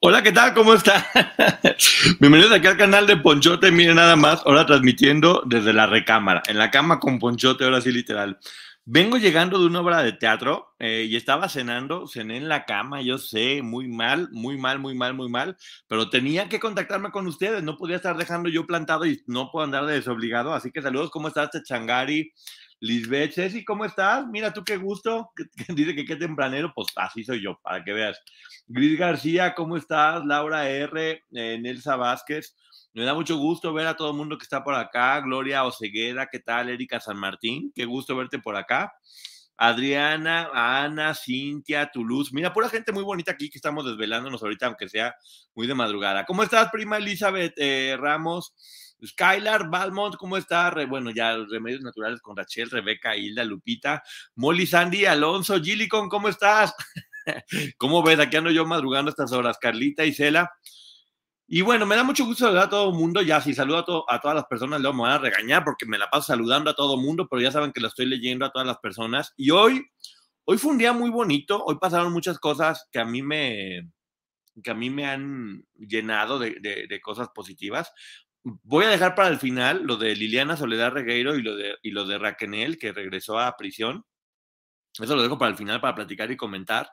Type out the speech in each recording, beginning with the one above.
Hola, ¿qué tal? ¿Cómo está? Bienvenidos aquí al canal de Ponchote. Miren nada más, ahora transmitiendo desde la recámara, en la cama con Ponchote, ahora sí literal. Vengo llegando de una obra de teatro eh, y estaba cenando, cené en la cama, yo sé, muy mal, muy mal, muy mal, muy mal, pero tenía que contactarme con ustedes, no podía estar dejando yo plantado y no puedo andar de desobligado, así que saludos, ¿cómo estás, Changari? Lisbeth, Ceci, ¿cómo estás? Mira tú qué gusto. Dice que qué tempranero, pues así soy yo, para que veas. Gris García, ¿cómo estás? Laura R, eh, Nelsa Vázquez. Me da mucho gusto ver a todo el mundo que está por acá. Gloria Ocegueda, ¿qué tal? Erika San Martín, qué gusto verte por acá. Adriana, Ana, Cintia, Toulouse. Mira, pura gente muy bonita aquí que estamos desvelándonos ahorita, aunque sea muy de madrugada. ¿Cómo estás, prima Elizabeth eh, Ramos? Skylar, Balmont, ¿cómo está? bueno, ya remedios naturales con Rachel, Rebeca, Hilda, Lupita, Molly, Sandy, Alonso, Gilicon, ¿cómo estás? ¿Cómo ves? Aquí ando yo madrugando estas horas, Carlita y Cela. Y bueno, me da mucho gusto saludar a todo el mundo. Ya, si saludo a, a todas las personas, luego me van a regañar porque me la paso saludando a todo el mundo, pero ya saben que lo estoy leyendo a todas las personas. Y hoy, hoy fue un día muy bonito. Hoy pasaron muchas cosas que a mí me, que a mí me han llenado de, de cosas positivas. Voy a dejar para el final lo de Liliana Soledad Regueiro y lo de, y lo de Raquenel, que regresó a prisión. Eso lo dejo para el final para platicar y comentar.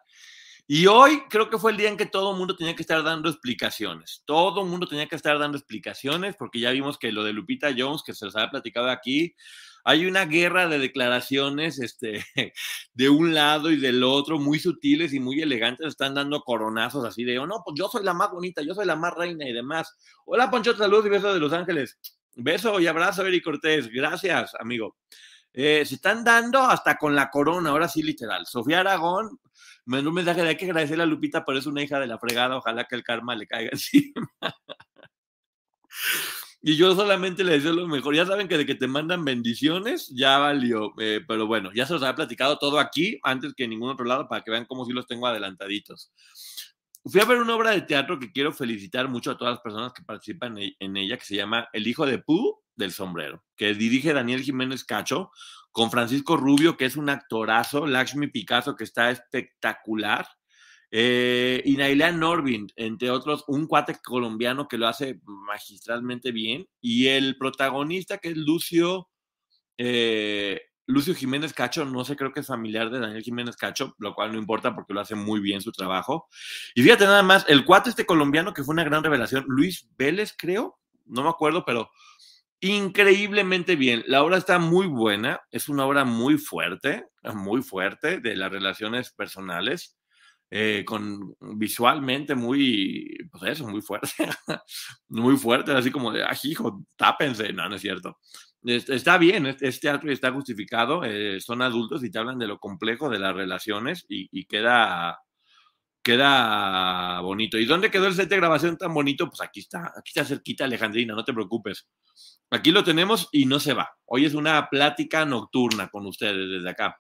Y hoy creo que fue el día en que todo el mundo tenía que estar dando explicaciones. Todo el mundo tenía que estar dando explicaciones porque ya vimos que lo de Lupita Jones, que se los había platicado aquí, hay una guerra de declaraciones este, de un lado y del otro, muy sutiles y muy elegantes, están dando coronazos así de, oh, no, pues yo soy la más bonita, yo soy la más reina y demás. Hola, Poncho, saludos y besos de Los Ángeles. Beso y abrazo, Eric Cortés. Gracias, amigo. Eh, se están dando hasta con la corona, ahora sí, literal. Sofía Aragón, me un mensaje de hay que agradecerle a Lupita, pero es una hija de la fregada, ojalá que el karma le caiga encima. Y yo solamente le deseo lo mejor. Ya saben que de que te mandan bendiciones, ya valió. Eh, pero bueno, ya se los había platicado todo aquí, antes que en ningún otro lado, para que vean cómo sí los tengo adelantaditos. Fui a ver una obra de teatro que quiero felicitar mucho a todas las personas que participan en ella, que se llama El hijo de Pú del sombrero, que dirige Daniel Jiménez Cacho, con Francisco Rubio, que es un actorazo, Lakshmi Picasso, que está espectacular, eh, y Nailea Norvin, entre otros, un cuate colombiano que lo hace magistralmente bien. Y el protagonista, que es Lucio, eh, Lucio Jiménez Cacho, no sé, creo que es familiar de Daniel Jiménez Cacho, lo cual no importa porque lo hace muy bien su trabajo. Y fíjate nada más, el cuate este colombiano que fue una gran revelación, Luis Vélez, creo, no me acuerdo, pero increíblemente bien. La obra está muy buena, es una obra muy fuerte, muy fuerte de las relaciones personales. Eh, con visualmente muy, pues eso, muy fuerte, muy fuerte, así como de, ah, hijo, tápense, no, no es cierto. Está bien, este teatro está justificado, eh, son adultos y te hablan de lo complejo de las relaciones y, queda, queda bonito. ¿Y dónde quedó el set de grabación tan bonito? Pues aquí está, aquí está cerquita Alejandrina, no te preocupes. Aquí lo tenemos y no se va. Hoy es una plática nocturna con ustedes desde acá.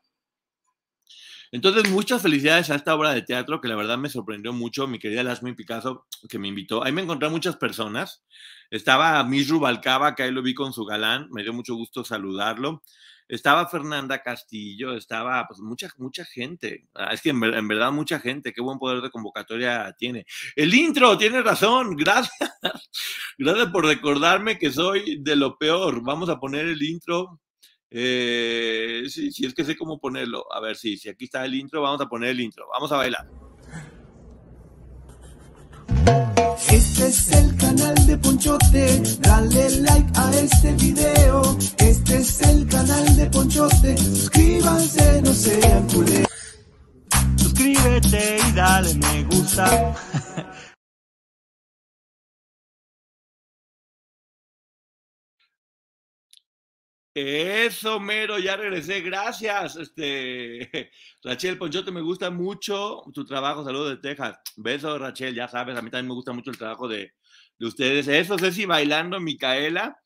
Entonces, muchas felicidades a esta obra de teatro que la verdad me sorprendió mucho, mi querida Lasmi Picasso, que me invitó. Ahí me encontré muchas personas. Estaba Miss Rubalcaba, que ahí lo vi con su galán, me dio mucho gusto saludarlo. Estaba Fernanda Castillo, estaba pues mucha, mucha gente. Ah, es que en, verdad mucha gente, qué buen poder de convocatoria tiene. El intro, tiene razón, gracias. Gracias por recordarme que soy de lo peor. Vamos a poner el intro Eh, sí, es que sé cómo ponerlo. A ver, sí, si aquí está el intro, vamos a poner el intro. Vamos a bailar. Este es el canal de Ponchote, dale like a este video. Este es el canal de Ponchote, suscríbanse, no sean culés. Suscríbete y dale me gusta. Eso, mero, ya regresé. Gracias. Este, Rachel Ponchote, me gusta mucho tu trabajo. Saludos de Texas. Besos, Rachel, ya sabes, a mí también me gusta mucho el trabajo de, de ustedes. Eso, Ceci bailando, Micaela.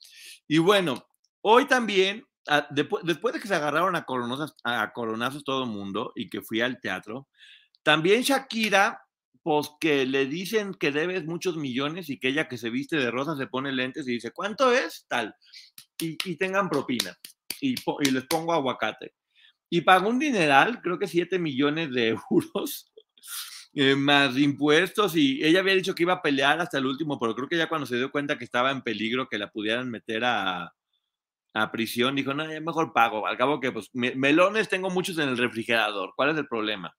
Y bueno, hoy también, ah, después, después de que se agarraron a coronazos, a coronazos todo el mundo y que fui al teatro, también Shakira, pues que le dicen que debes muchos millones y que ella que se viste de rosa se pone lentes y dice, ¿cuánto es? Tal y, tengan propina y, y, les pongo aguacate. Y pagó un dineral, creo que 7 millones de euros, eh, más impuestos, y ella había dicho que iba a pelear hasta el último, pero creo que ya cuando se dio cuenta que estaba en peligro, que la pudieran meter a, a prisión, dijo, no, ya mejor pago. Al cabo que, pues, melones tengo muchos en el refrigerador. ¿Cuál es el problema?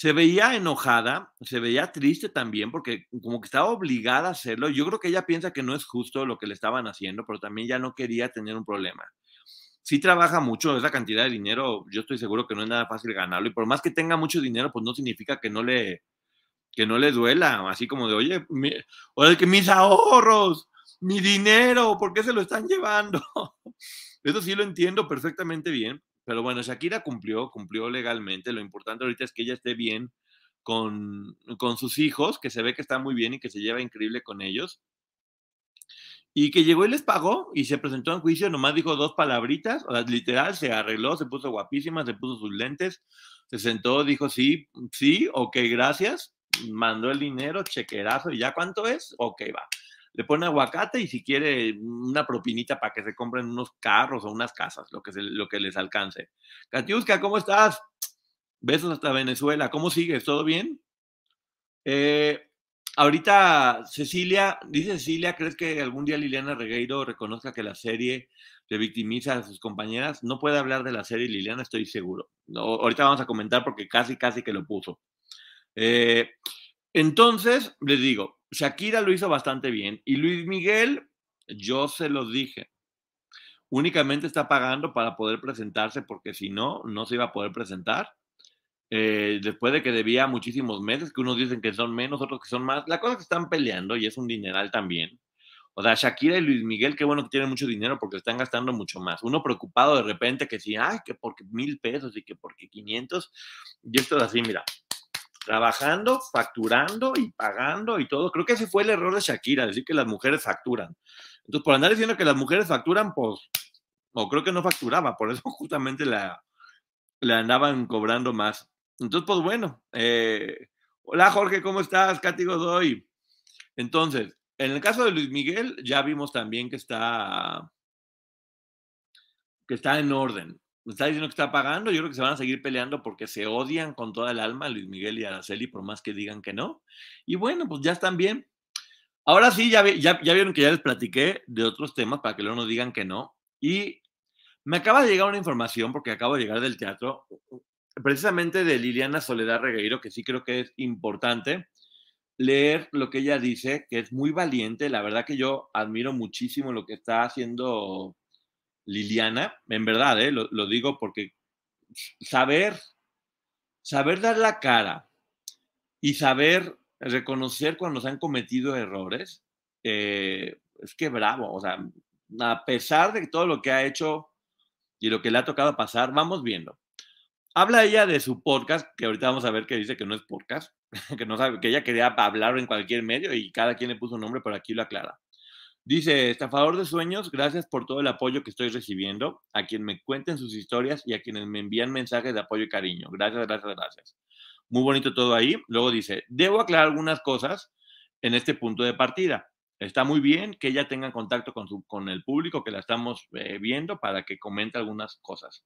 se veía enojada, se veía triste también porque como que estaba obligada a hacerlo. Yo creo que ella piensa que no es justo lo que le estaban haciendo, pero también ya no quería tener un problema. Sí trabaja mucho, esa cantidad de dinero, yo estoy seguro que no es nada fácil ganarlo y por más que tenga mucho dinero, pues no significa que no le que no le duela, así como de, oye, oye, que mis ahorros, mi dinero, ¿por qué se lo están llevando? Eso sí lo entiendo perfectamente bien, pero bueno, Shakira cumplió, cumplió legalmente. Lo importante ahorita es que ella esté bien con, con sus hijos, que se ve que está muy bien y que se lleva increíble con ellos. Y que llegó y les pagó y se presentó en juicio, nomás dijo dos palabritas, literal, se arregló, se puso guapísima, se puso sus lentes, se sentó, dijo sí, sí, ok, gracias, mandó el dinero, chequerazo, y ya cuánto es, ok, va le pone aguacate y si quiere una propinita para que se compren unos carros o unas casas, lo que, lo que les alcance. Katiuska, ¿cómo estás? Besos hasta Venezuela. ¿Cómo sigues? ¿Todo bien? Eh, ahorita Cecilia, dice Cecilia, ¿crees que algún día Liliana Regueiro reconozca que la serie le victimiza a sus compañeras? No puede hablar de la serie Liliana, estoy seguro. ahorita vamos a comentar porque casi, casi que lo puso. Eh, entonces, les digo, Shakira lo hizo bastante bien y Luis Miguel, yo se lo dije, únicamente está pagando para poder presentarse porque si no, no se iba a poder presentar. Eh, después de que debía muchísimos meses, que unos dicen que son menos, otros que son más. La cosa es que están peleando y es un dineral también. O sea, Shakira y Luis Miguel, qué bueno que tienen mucho dinero porque están gastando mucho más. Uno preocupado de repente que si, ay, que porque mil pesos y que porque 500. Y esto es así, mira, trabajando, facturando y pagando y todo. Creo que ese fue el error de Shakira, decir que las mujeres facturan. Entonces, por andar diciendo que las mujeres facturan, pues, o creo que no facturaba, por eso justamente la, la andaban cobrando más. Entonces, pues bueno, eh, hola Jorge, ¿cómo estás? Katy Godoy. Entonces, en el caso de Luis Miguel, ya vimos también que está, que está en orden está diciendo que está pagando, yo creo que se van a seguir peleando porque se odian con toda el alma Luis Miguel y Araceli, por más que digan que no. Y bueno, pues ya están bien. Ahora sí, ya, ya, ya vieron que ya les platiqué de otros temas para que luego no digan que no. Y me acaba de llegar una información, porque acabo de llegar del teatro, precisamente de Liliana Soledad Regueiro, que sí creo que es importante leer lo que ella dice, que es muy valiente. La verdad que yo admiro muchísimo lo que está haciendo Liliana, en verdad, ¿eh? lo, digo porque saber, saber dar la cara y saber reconocer cuando se han cometido errores, eh, es que bravo, o sea, a pesar de todo lo que ha hecho y lo que le ha tocado pasar, vamos viendo. Habla ella de su podcast, que ahorita vamos a ver que dice que no es podcast, que no sabe, que ella quería hablar en cualquier medio y cada quien le puso un nombre, pero aquí lo aclara. Dice, estafador de sueños, gracias por todo el apoyo que estoy recibiendo, a quien me cuenten sus historias y a quienes me envían mensajes de apoyo y cariño. Gracias, gracias, gracias. Muy bonito todo ahí. Luego dice, debo aclarar algunas cosas en este punto de partida. Está muy bien que ella tenga contacto con, su, con el público que la estamos eh, viendo para que comente algunas cosas.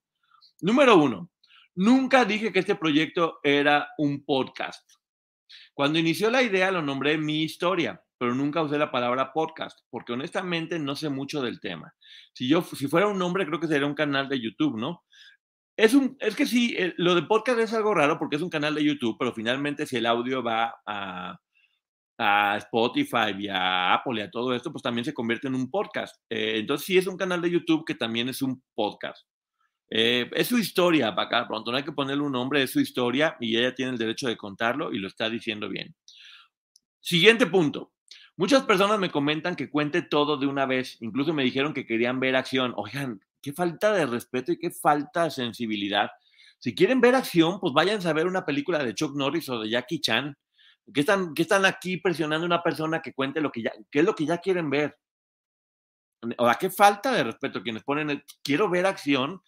Número uno, nunca dije que este proyecto era un podcast. Cuando inició la idea lo nombré Mi Historia pero nunca usé la palabra podcast, porque honestamente no sé mucho del tema. Si yo, si fuera un nombre, creo que sería un canal de YouTube, ¿no? Es, un, es que sí, lo de podcast es algo raro porque es un canal de YouTube, pero finalmente si el audio va a, a Spotify y a Apple y a todo esto, pues también se convierte en un podcast. Eh, entonces sí es un canal de YouTube que también es un podcast. Eh, es su historia, para acá pronto, no hay que ponerle un nombre, es su historia y ella tiene el derecho de contarlo y lo está diciendo bien. Siguiente punto. Muchas personas me comentan que cuente todo de una vez, incluso me dijeron que querían ver acción. Oigan, qué falta de respeto y qué falta de sensibilidad. Si quieren ver acción, pues vayan a ver una película de Chuck Norris o de Jackie Chan. ¿Qué están, están aquí presionando a una persona que cuente lo que ya, qué es lo que ya quieren ver? O sea, qué falta de respeto quienes ponen, quiero ver acción.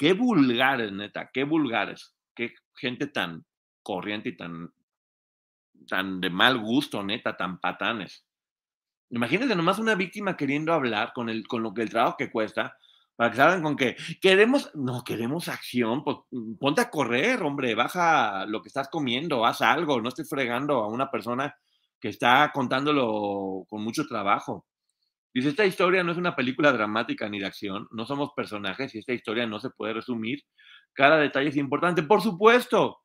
Qué vulgares, neta, qué vulgares. Qué gente tan corriente y tan, tan de mal gusto, neta, tan patanes. Imagínense nomás una víctima queriendo hablar con, el, con lo que el trabajo que cuesta, para que salgan con que queremos, no, queremos acción, pues mm, ponte a correr, hombre, baja lo que estás comiendo, haz algo, no estés fregando a una persona que está contándolo con mucho trabajo. Dice, esta historia no es una película dramática ni de acción, no somos personajes y esta historia no se puede resumir. Cada detalle es importante, por supuesto,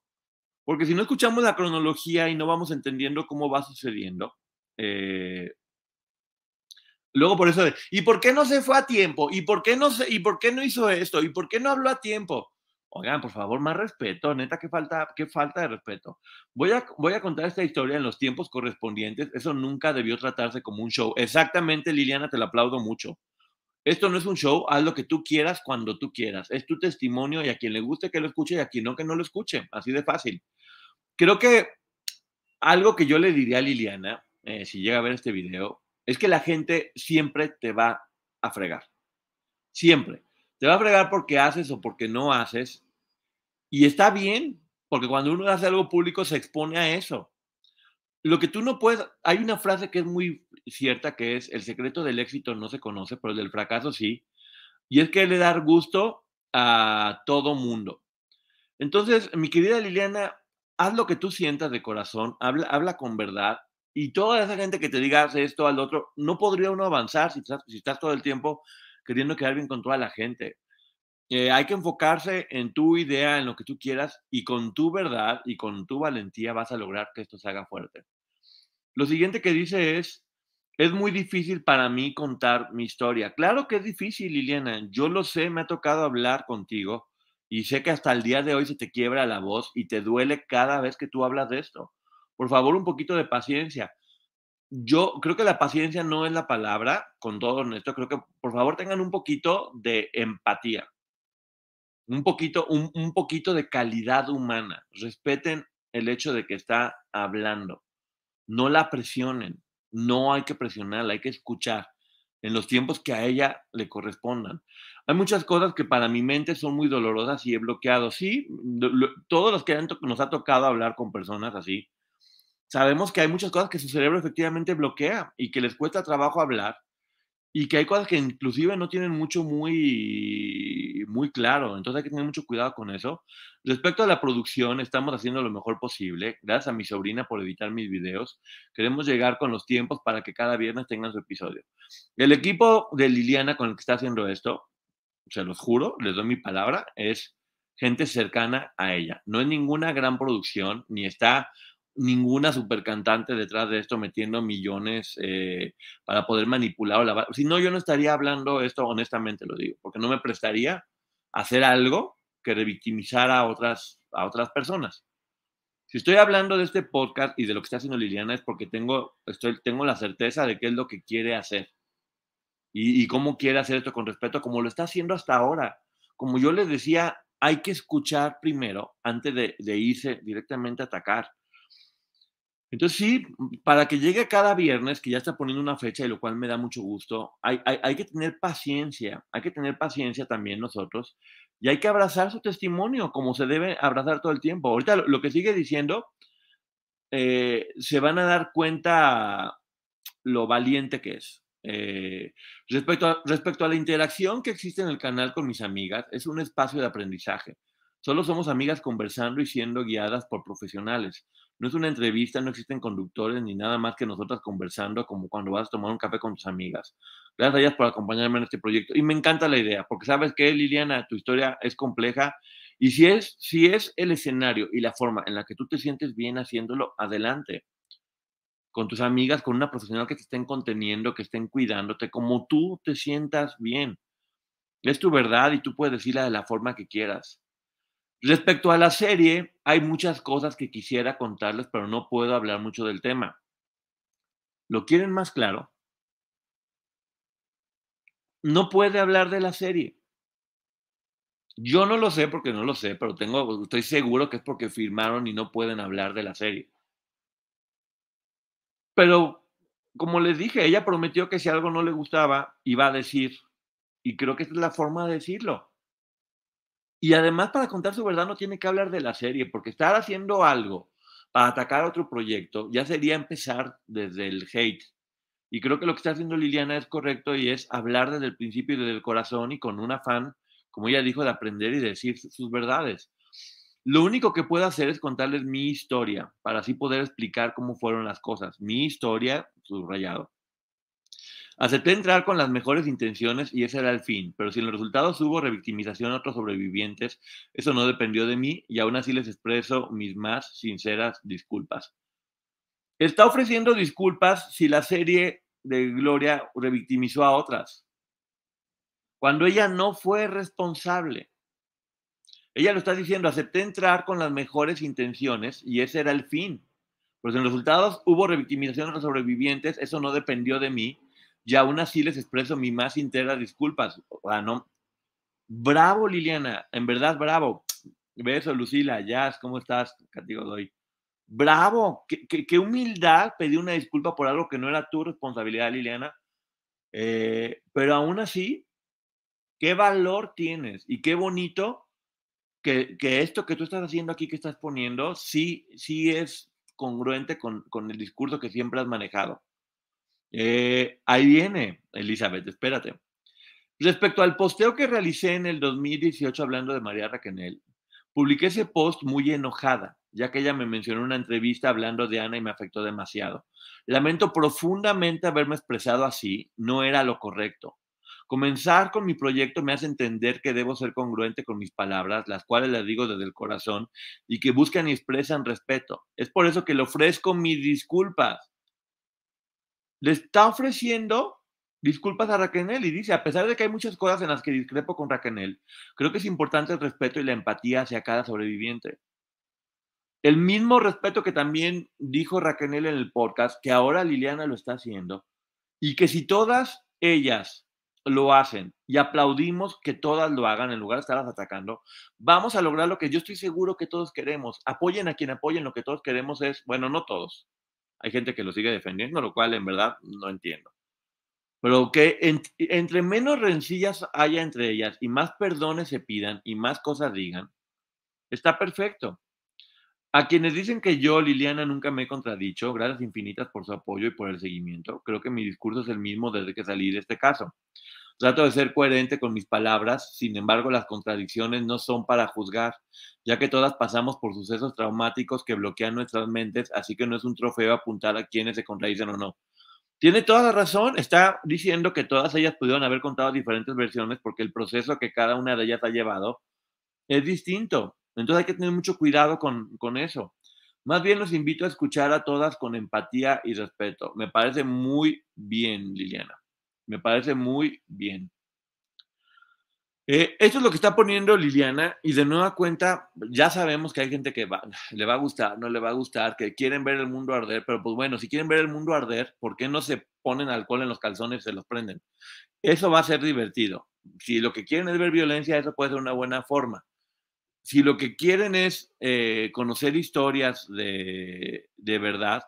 porque si no escuchamos la cronología y no vamos entendiendo cómo va sucediendo, eh, Luego por eso de, ¿y por qué no se fue a tiempo? ¿Y por qué no se, y por qué no hizo esto? ¿Y por qué no habló a tiempo? Oigan, por favor, más respeto, neta, qué falta, qué falta de respeto. Voy a, voy a contar esta historia en los tiempos correspondientes. Eso nunca debió tratarse como un show. Exactamente, Liliana, te lo aplaudo mucho. Esto no es un show, haz lo que tú quieras cuando tú quieras. Es tu testimonio y a quien le guste que lo escuche y a quien no que no lo escuche. Así de fácil. Creo que algo que yo le diría a Liliana, eh, si llega a ver este video, es que la gente siempre te va a fregar. Siempre. Te va a fregar porque haces o porque no haces. Y está bien, porque cuando uno hace algo público se expone a eso. Lo que tú no puedes, hay una frase que es muy cierta que es, el secreto del éxito no se conoce, pero el del fracaso sí. Y es que le dar gusto a todo mundo. Entonces, mi querida Liliana, haz lo que tú sientas de corazón, habla, habla con verdad, y toda esa gente que te diga esto al otro, no podría uno avanzar si estás, si estás todo el tiempo queriendo quedar bien con toda la gente. Eh, hay que enfocarse en tu idea, en lo que tú quieras, y con tu verdad y con tu valentía vas a lograr que esto se haga fuerte. Lo siguiente que dice es, es muy difícil para mí contar mi historia. Claro que es difícil, Liliana. Yo lo sé, me ha tocado hablar contigo y sé que hasta el día de hoy se te quiebra la voz y te duele cada vez que tú hablas de esto por favor, un poquito de paciencia. Yo creo que la paciencia no es la palabra, con todo esto, creo que por favor tengan un poquito de empatía, un poquito, un, un poquito de calidad humana, respeten el hecho de que está hablando, no la presionen, no hay que presionarla, hay que escuchar en los tiempos que a ella le correspondan. Hay muchas cosas que para mi mente son muy dolorosas y he bloqueado. Sí, todos los que nos ha tocado hablar con personas así, sabemos que hay muchas cosas que su cerebro efectivamente bloquea y que les cuesta trabajo hablar y que hay cosas que inclusive no tienen mucho muy, muy claro. Entonces hay que tener mucho cuidado con eso. Respecto a la producción, estamos haciendo lo mejor posible. Gracias a mi sobrina por editar mis videos. Queremos llegar con los tiempos para que cada viernes tengan su episodio. El equipo de Liliana con el que está haciendo esto, se los juro, les doy mi palabra, es gente cercana a ella. No es ninguna gran producción, ni está ninguna super cantante detrás de esto metiendo millones eh, para poder manipular o lavar. Si no, yo no estaría hablando esto, honestamente lo digo, porque no me prestaría hacer algo que revictimizara a otras, a otras personas. Si estoy hablando de este podcast y de lo que está haciendo Liliana es porque tengo, estoy, tengo la certeza de qué es lo que quiere hacer y, cómo quiere hacer esto con respeto, como lo está haciendo hasta ahora. Como yo les decía, hay que escuchar primero antes de irse directamente a atacar entonces sí, para que llegue cada viernes, que ya está poniendo una fecha, y lo cual me da mucho gusto, hay, hay, que tener paciencia, hay que tener paciencia también nosotros, y hay que abrazar su testimonio como se debe abrazar todo el tiempo. Ahorita lo, que sigue diciendo, eh, se van a dar cuenta lo valiente que es. Eh, respecto, a, respecto a la interacción que existe en el canal con mis amigas, es un espacio de aprendizaje. Solo somos amigas conversando y siendo guiadas por profesionales. No es una entrevista, no existen conductores ni nada más que nosotras conversando como cuando vas a tomar un café con tus amigas. Gracias a ellas por acompañarme en este proyecto. Y me encanta la idea, porque sabes que, Liliana, tu historia es compleja y si es, si es el escenario y la forma en la que tú te sientes bien haciéndolo, adelante. Con tus amigas, con una profesional que te estén conteniendo, que estén cuidándote, como tú te sientas bien. Es tu verdad y tú puedes decirla de la forma que quieras. Respecto a la serie, hay muchas cosas que quisiera contarles, pero no puedo hablar mucho del tema. ¿Lo quieren más claro? No puede hablar de la serie. Yo no lo sé porque no lo sé, pero tengo, estoy seguro que es porque firmaron y no pueden hablar de la serie. Pero, como les dije, ella prometió que si algo no le gustaba, iba a decir, y creo que esta es la forma de decirlo. Y además, para contar su verdad, no tiene que hablar de la serie, porque estar haciendo algo para atacar otro proyecto ya sería empezar desde el hate. Y creo que lo que está haciendo Liliana es correcto y es hablar desde el principio y desde el corazón y con un afán, como ella dijo, de aprender y decir sus verdades. Lo único que puedo hacer es contarles mi historia para así poder explicar cómo fueron las cosas. Mi historia, subrayado. Acepté entrar con las mejores intenciones y ese era el fin, pero si en los resultados hubo revictimización a otros sobrevivientes, eso no dependió de mí y aún así les expreso mis más sinceras disculpas. Está ofreciendo disculpas si la serie de Gloria revictimizó a otras, cuando ella no fue responsable. Ella lo está diciendo, acepté entrar con las mejores intenciones y ese era el fin. Pero si en los resultados hubo revictimización a los sobrevivientes, eso no dependió de mí y aún así les expreso mi más sinceras disculpas. O no. Bravo, Liliana, en verdad, bravo. Beso, Lucila, Jazz, ¿cómo estás? Catigo doy. Bravo, qué, humildad pedir una disculpa por algo que no era tu responsabilidad, Liliana. Eh, pero aún así, qué valor tienes y qué bonito que, esto que tú estás haciendo aquí, que estás poniendo, sí, sí es congruente con, con el discurso que siempre has manejado. Eh, ahí viene, Elizabeth, espérate. Respecto al posteo que realicé en el 2018 hablando de María Raquenel, publiqué ese post muy enojada, ya que ella me mencionó en una entrevista hablando de Ana y me afectó demasiado. Lamento profundamente haberme expresado así, no era lo correcto. Comenzar con mi proyecto me hace entender que debo ser congruente con mis palabras, las cuales las digo desde el corazón y que buscan y expresan respeto. Es por eso que le ofrezco mis disculpas le está ofreciendo disculpas a Raquel y dice, a pesar de que hay muchas cosas en las que discrepo con Raquel, creo que es importante el respeto y la empatía hacia cada sobreviviente. El mismo respeto que también dijo Raquel en el podcast, que ahora Liliana lo está haciendo, y que si todas ellas lo hacen y aplaudimos que todas lo hagan en lugar de estarlas atacando, vamos a lograr lo que yo estoy seguro que todos queremos. Apoyen a quien apoyen, lo que todos queremos es, bueno, no todos, hay gente que lo sigue defendiendo, lo cual en verdad no entiendo. Pero que entre menos rencillas haya entre ellas y más perdones se pidan y más cosas digan, está perfecto. A quienes dicen que yo, Liliana, nunca me he contradicho, gracias infinitas por su apoyo y por el seguimiento. Creo que mi discurso es el mismo desde que salí de este caso. Trato de ser coherente con mis palabras, sin embargo las contradicciones no son para juzgar, ya que todas pasamos por sucesos traumáticos que bloquean nuestras mentes, así que no es un trofeo apuntar a quienes se contradicen o no. Tiene toda la razón, está diciendo que todas ellas pudieron haber contado diferentes versiones porque el proceso que cada una de ellas ha llevado es distinto. Entonces hay que tener mucho cuidado con, con eso. Más bien los invito a escuchar a todas con empatía y respeto. Me parece muy bien, Liliana. Me parece muy bien. Eh, esto es lo que está poniendo Liliana y de nueva cuenta ya sabemos que hay gente que le va a gustar, no le va a gustar, que quieren ver el mundo arder, pero pues bueno, si quieren ver el mundo arder, ¿por qué no se ponen alcohol en los calzones y se los prenden? Eso va a ser divertido. Si lo que quieren es ver violencia, eso puede ser una buena forma. Si lo que quieren es eh, conocer historias de, de verdad,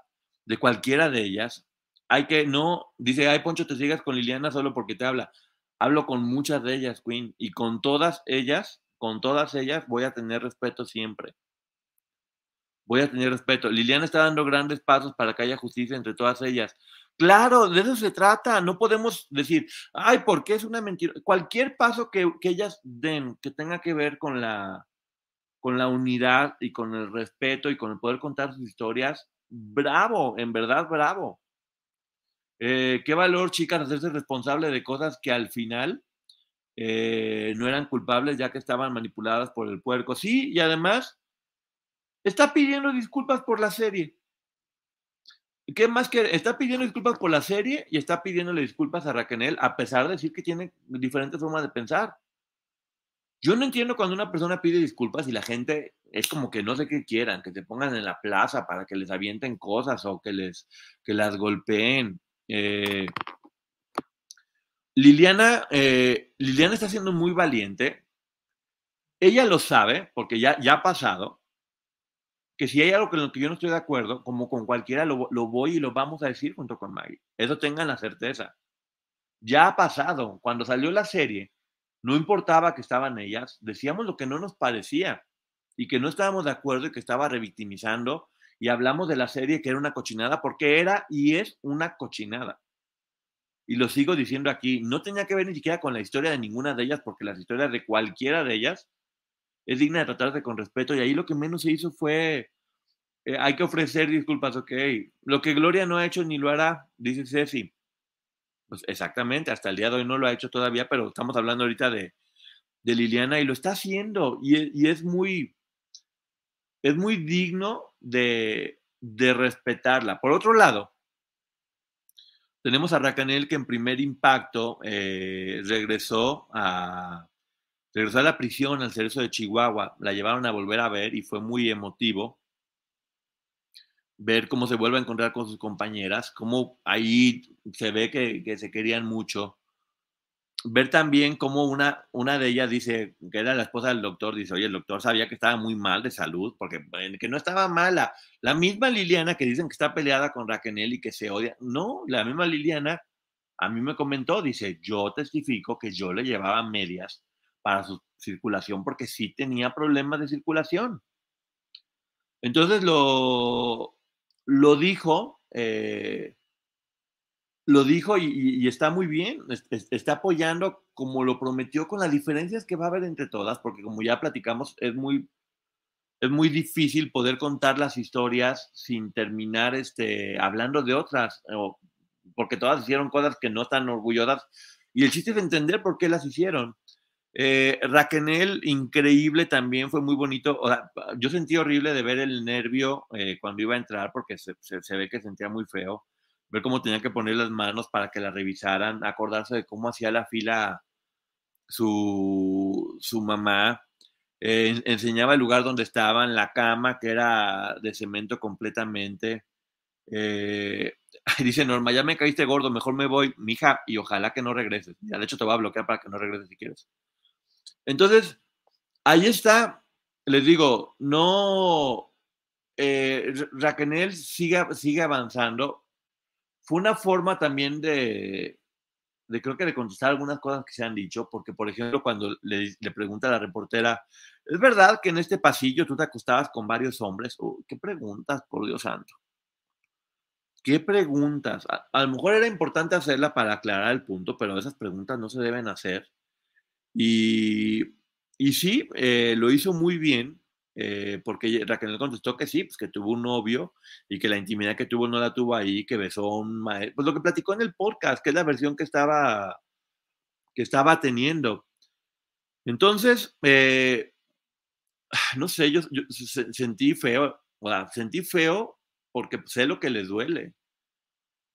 de cualquiera de ellas, hay que no, dice, ay, Poncho, te sigas con Liliana solo porque te habla. Hablo con muchas de ellas, Queen, y con todas ellas, con todas ellas voy a tener respeto siempre. Voy a tener respeto. Liliana está dando grandes pasos para que haya justicia entre todas ellas. Claro, de eso se trata. No podemos decir, ay, porque es una mentira. Cualquier paso que, que ellas den que tenga que ver con la, con la unidad y con el respeto y con el poder contar sus historias, bravo, en verdad bravo. Eh, qué valor, chicas, hacerse responsable de cosas que al final eh, no eran culpables ya que estaban manipuladas por el puerco. Sí, y además está pidiendo disculpas por la serie. ¿Qué más que? Está pidiendo disculpas por la serie y está pidiéndole disculpas a Raquel, a pesar de decir que tiene diferentes formas de pensar. Yo no entiendo cuando una persona pide disculpas y la gente es como que no sé qué quieran, que se pongan en la plaza para que les avienten cosas o que les que las golpeen. Eh, Liliana, eh, Liliana está siendo muy valiente. Ella lo sabe, porque ya, ya ha pasado, que si hay algo con lo que yo no estoy de acuerdo, como con cualquiera, lo, lo voy y lo vamos a decir junto con Maggie. Eso tengan la certeza. Ya ha pasado. Cuando salió la serie, no importaba que estaban ellas, decíamos lo que no nos parecía y que no estábamos de acuerdo y que estaba revictimizando y hablamos de la serie que era una cochinada porque era y es una cochinada. Y lo sigo diciendo aquí, no tenía que ver ni siquiera con la historia de ninguna de ellas porque las historias de cualquiera de ellas es digna de tratarse con respeto y ahí lo que menos se hizo fue, eh, hay que ofrecer disculpas, ok. Lo que Gloria no ha hecho ni lo hará, dice Ceci. Pues exactamente, hasta el día de hoy no lo ha hecho todavía, pero estamos hablando ahorita de, de Liliana y lo está haciendo y, e, y, es muy, es muy digno de, respetarla. Por otro lado, tenemos a Racanel que en primer impacto eh, regresó a regresó a la prisión al cerezo de Chihuahua. La llevaron a volver a ver y fue muy emotivo ver cómo se vuelve a encontrar con sus compañeras, cómo ahí se ve que se querían mucho ver también cómo una, una de ellas dice, que era la esposa del doctor, dice, oye, el doctor sabía que estaba muy mal de salud, porque que no estaba mala. La misma Liliana que dicen que está peleada con Raquel y que se odia. No, la misma Liliana a mí me comentó, dice, yo testifico que yo le llevaba medias para su circulación porque sí tenía problemas de circulación. Entonces lo, lo dijo eh, lo dijo y, está muy bien, está apoyando como lo prometió con las diferencias que va a haber entre todas, porque como ya platicamos, es muy, es muy difícil poder contar las historias sin terminar este, hablando de otras, porque todas hicieron cosas que no están orgullosas, y el chiste es entender por qué las hicieron. Eh, Raquel, increíble también, fue muy bonito. yo sentí horrible de ver el nervio eh, cuando iba a entrar porque se, se, ve que sentía muy feo ver cómo tenía que poner las manos para que la revisaran, acordarse de cómo hacía la fila su, su mamá, eh, enseñaba el lugar donde estaban, la cama que era de cemento completamente. Eh, dice Norma, ya me caíste gordo, mejor me voy, mija, y ojalá que no regreses. Ya, de hecho, te voy a bloquear para que no regreses si quieres. Entonces, ahí está, les digo, no, eh, Raquel sigue, sigue avanzando fue una forma también de, de, creo que de contestar algunas cosas que se han dicho, porque por ejemplo cuando le, le pregunta a la reportera, ¿es verdad que en este pasillo tú te acostabas con varios hombres? ¿Qué preguntas, por Dios santo? ¿Qué preguntas? A, a, lo mejor era importante hacerla para aclarar el punto, pero esas preguntas no se deben hacer. Y, y sí, eh, lo hizo muy bien. Eh, porque Raquel contestó que sí, pues que tuvo un novio y que la intimidad que tuvo no la tuvo ahí, que besó a un maestro, pues lo que platicó en el podcast, que es la versión que estaba, que estaba teniendo. Entonces, eh, no sé, yo, sentí feo, o sea, sentí feo porque sé lo que les duele.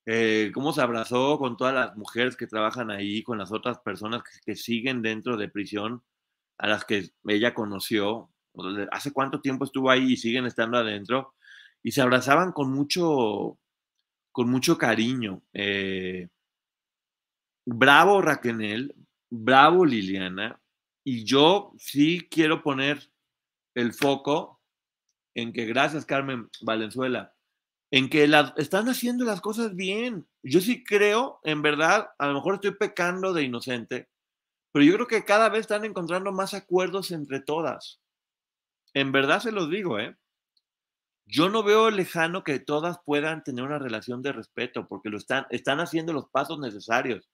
Eh, cómo se abrazó con todas las mujeres que trabajan ahí, con las otras personas que, que siguen dentro de prisión, a las que ella conoció, hace cuánto tiempo estuvo ahí y siguen estando adentro, y se abrazaban con mucho, con mucho cariño. Eh, bravo Raquel, bravo Liliana, y yo sí quiero poner el foco en que gracias Carmen Valenzuela, en que están haciendo las cosas bien. Yo sí creo, en verdad, a lo mejor estoy pecando de inocente, pero yo creo que cada vez están encontrando más acuerdos entre todas. En verdad se los digo, ¿eh? Yo no veo lejano que todas puedan tener una relación de respeto, porque lo están, están haciendo los pasos necesarios.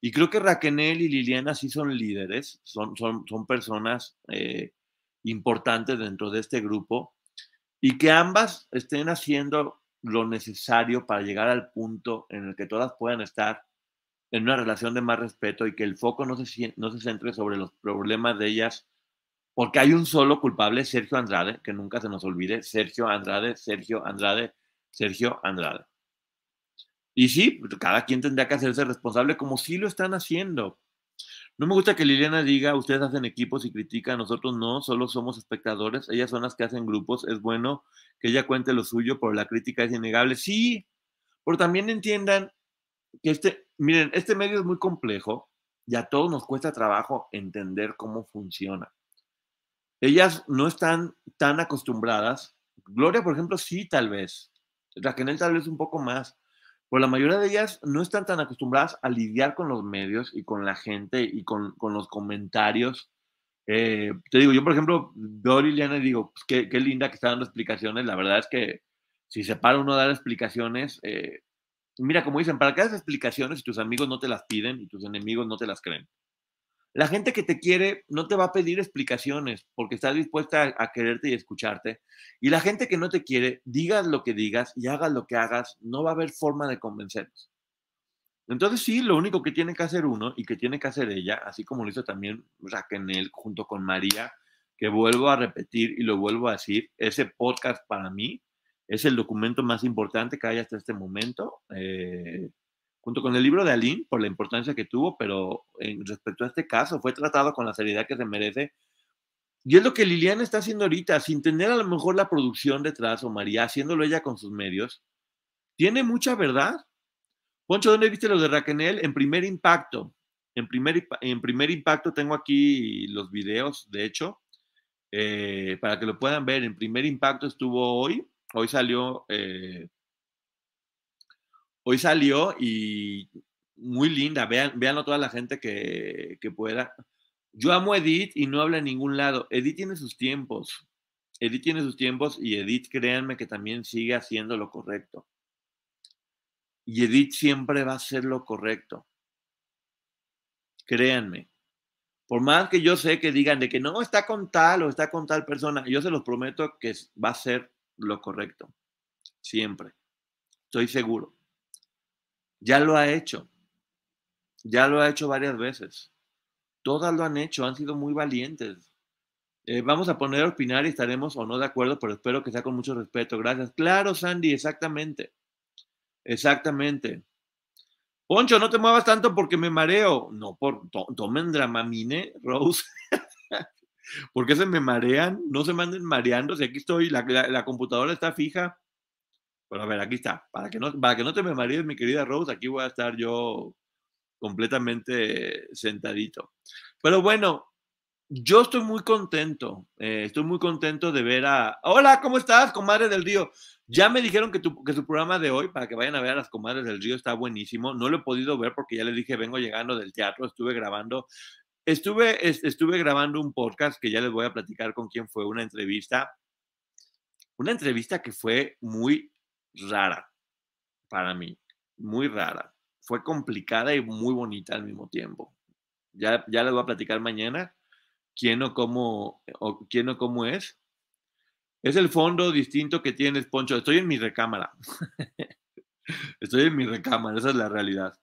Y creo que Raquel y Liliana sí son líderes, son, son, son personas eh, importantes dentro de este grupo y que ambas estén haciendo lo necesario para llegar al punto en el que todas puedan estar en una relación de más respeto y que el foco no se, no se centre sobre los problemas de ellas, porque hay un solo culpable, Sergio Andrade, que nunca se nos olvide, Sergio Andrade, Sergio Andrade, Sergio Andrade. Y sí, cada quien tendría que hacerse responsable como sí lo están haciendo. No me gusta que Liliana diga, ustedes hacen equipos y critican, nosotros no, solo somos espectadores, ellas son las que hacen grupos, es bueno que ella cuente lo suyo, pero la crítica es innegable. Sí, pero también entiendan que este, miren, este medio es muy complejo y a todos nos cuesta trabajo entender cómo funciona. Ellas no están tan acostumbradas. Gloria, por ejemplo, sí, tal vez. Raquel tal vez un poco más. Pero la mayoría de ellas no están tan acostumbradas a lidiar con los medios y con la gente y con, los comentarios. Eh, te digo, yo por ejemplo, veo a Liliana y digo, pues, qué, qué, linda que está dando explicaciones. La verdad es que si se para uno a dar explicaciones, eh, Mira, como dicen, para que hagas explicaciones y tus amigos no te las piden y tus enemigos no te las creen. La gente que te quiere no te va a pedir explicaciones porque está dispuesta a, quererte y escucharte. Y la gente que no te quiere, digas lo que digas y hagas lo que hagas, no va a haber forma de convencerlos. Entonces sí, lo único que tiene que hacer uno y que tiene que hacer ella, así como lo hizo también Raquel junto con María, que vuelvo a repetir y lo vuelvo a decir, ese podcast para mí es el documento más importante que hay hasta este momento, eh, junto con el libro de Aline, por la importancia que tuvo, pero en respecto a este caso, fue tratado con la seriedad que se merece. Y es lo que Liliana está haciendo ahorita, sin tener a lo mejor la producción detrás, o María, haciéndolo ella con sus medios. Tiene mucha verdad. Poncho, ¿dónde viste lo de Raquel? En primer impacto. En primer, en primer impacto tengo aquí los videos, de hecho, eh, para que lo puedan ver. En primer impacto estuvo hoy, Hoy salió, eh, hoy salió y muy linda. Vean, toda la gente que, que pueda. Yo amo a Edith y no habla en ningún lado. Edith tiene sus tiempos. Edith tiene sus tiempos y Edith, créanme que también sigue haciendo lo correcto. Y Edith siempre va a hacer lo correcto. Créanme. Por más que yo sé que digan de que no está con tal o está con tal persona, yo se los prometo que va a ser lo correcto. Siempre. Estoy seguro. Ya lo ha hecho. Ya lo ha hecho varias veces. Todas lo han hecho, han sido muy valientes. Eh, vamos a poner a opinar y estaremos o no de acuerdo, pero espero que sea con mucho respeto. Gracias. Claro, Sandy, exactamente. Exactamente. Poncho, no te muevas tanto porque me mareo. No, por, tomen Dramamine, Rose. ¿Por qué se me marean? No se manden mareando. Si aquí estoy, la, computadora está fija. Pero a ver, aquí está. Para que, no, para que no te me marees, mi querida Rose, aquí voy a estar yo completamente sentadito. Pero bueno, yo estoy muy contento. Eh, estoy muy contento de ver a. Hola, ¿cómo estás, comadre del río? Ya me dijeron que, tu, que su programa de hoy, para que vayan a ver a las comadres del río, está buenísimo. No lo he podido ver porque ya les dije, vengo llegando del teatro, estuve grabando Estuve, estuve grabando un podcast que ya les voy a platicar con quién fue, una entrevista, una entrevista que fue muy rara para mí, muy rara. Fue complicada y muy bonita al mismo tiempo. Ya, ya les voy a platicar mañana quién o cómo, o quién o cómo es. Es el fondo distinto que tienes, Poncho. Estoy en mi recámara. Estoy en mi recámara, esa es la realidad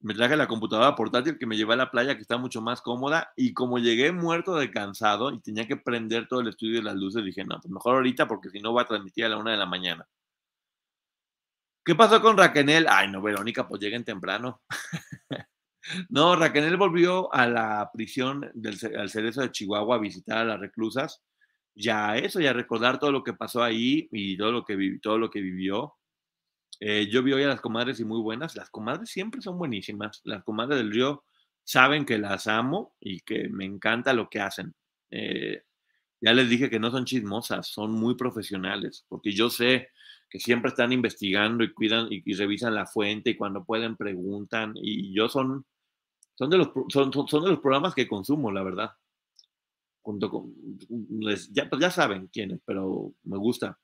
me traje la computadora portátil que me llevé a la playa, que está mucho más cómoda. Y como llegué muerto de cansado y tenía que prender todo el estudio y las luces, dije, no, pues mejor ahorita porque si no voy a transmitir a la una de la mañana. ¿Qué pasó con Raquel? Ay, no, Verónica, pues lleguen temprano. no, Raquel volvió a la prisión del al Cerezo de Chihuahua a visitar a las reclusas. Ya eso, ya recordar todo lo que pasó ahí y todo lo que, todo lo que vivió. Eh, yo vi hoy a las comadres y muy buenas. Las comadres siempre son buenísimas. Las comadres del río saben que las amo y que me encanta lo que hacen. Eh, ya les dije que no son chismosas, son muy profesionales, porque yo sé que siempre están investigando y cuidan y, revisan la fuente y cuando pueden preguntan. Y yo son, son, de los, son, son de los programas que consumo, la verdad. Junto con, ya, pues ya saben quiénes, pero me gusta.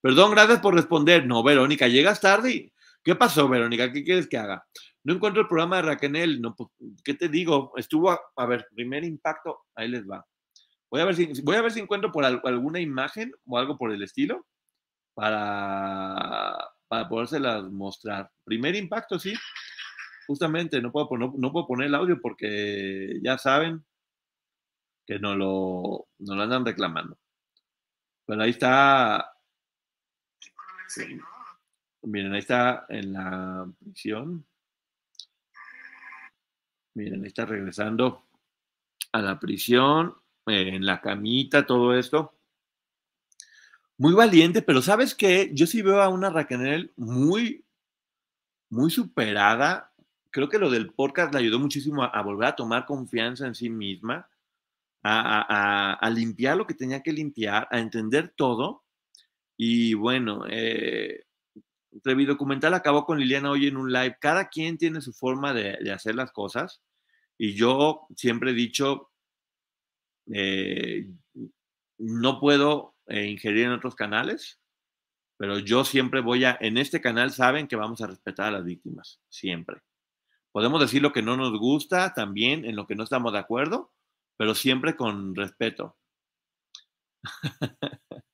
Perdón, gracias por responder. No, Verónica, llegas tarde. ¿Qué pasó, Verónica? ¿Qué quieres que haga? No encuentro el programa de Raquel. No, pues, ¿qué te digo? Estuvo, a, ver, primer impacto, ahí les va. Voy a ver si, voy a ver si encuentro por alguna imagen o algo por el estilo para, para podérselas mostrar. Primer impacto, sí. Justamente, no puedo, no, puedo poner el audio porque ya saben que no lo, no lo andan reclamando. Pero ahí está. Miren, ahí está en la prisión. Miren, ahí está regresando a la prisión, en la camita, todo esto. Muy valiente, pero ¿sabes qué? Yo sí veo a una Raquel muy, muy superada. Creo que lo del podcast le ayudó muchísimo a, volver a tomar confianza en sí misma, a, limpiar lo que tenía que limpiar, a entender todo. Y bueno, eh, Documental acabó con Liliana hoy en un live. Cada quien tiene su forma de, hacer las cosas. Y yo siempre he dicho, eh, no puedo eh, ingerir en otros canales, pero yo siempre voy a, en este canal saben que vamos a respetar a las víctimas, siempre. Podemos decir lo que no nos gusta también, en lo que no estamos de acuerdo, pero siempre con respeto.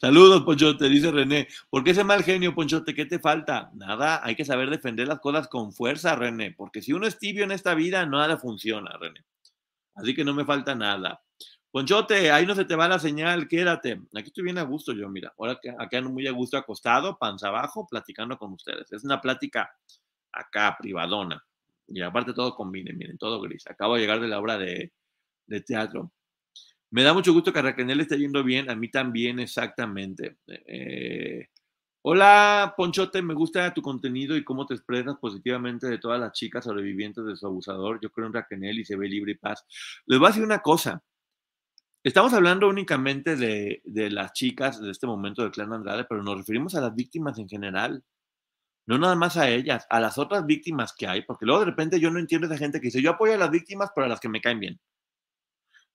Saludos, Ponchote, dice René. ¿Por qué ese mal genio, Ponchote? ¿Qué te falta? Nada, hay que saber defender las cosas con fuerza, René, porque si uno es tibio en esta vida, nada funciona, René. Así que no me falta nada. Ponchote, ahí no se te va la señal, quédate. Aquí estoy bien a gusto yo, mira. Ahora acá ando muy a gusto acostado, panza abajo, platicando con ustedes. Es una plática acá, privadona. Y aparte todo combine, miren, todo gris. Acabo de llegar de la obra de, de teatro. Me da mucho gusto que a Raquel esté yendo bien, a mí también, exactamente. Eh, hola, Ponchote, me gusta tu contenido y cómo te expresas positivamente de todas las chicas sobrevivientes de su abusador. Yo creo en Raquel y se ve libre y paz. Les voy a decir una cosa. Estamos hablando únicamente de, de las chicas de este momento del clan Andrade, pero nos referimos a las víctimas en general. No nada más a ellas, a las otras víctimas que hay, porque luego de repente yo no entiendo a esa gente que dice, yo apoyo a las víctimas, pero a las que me caen bien.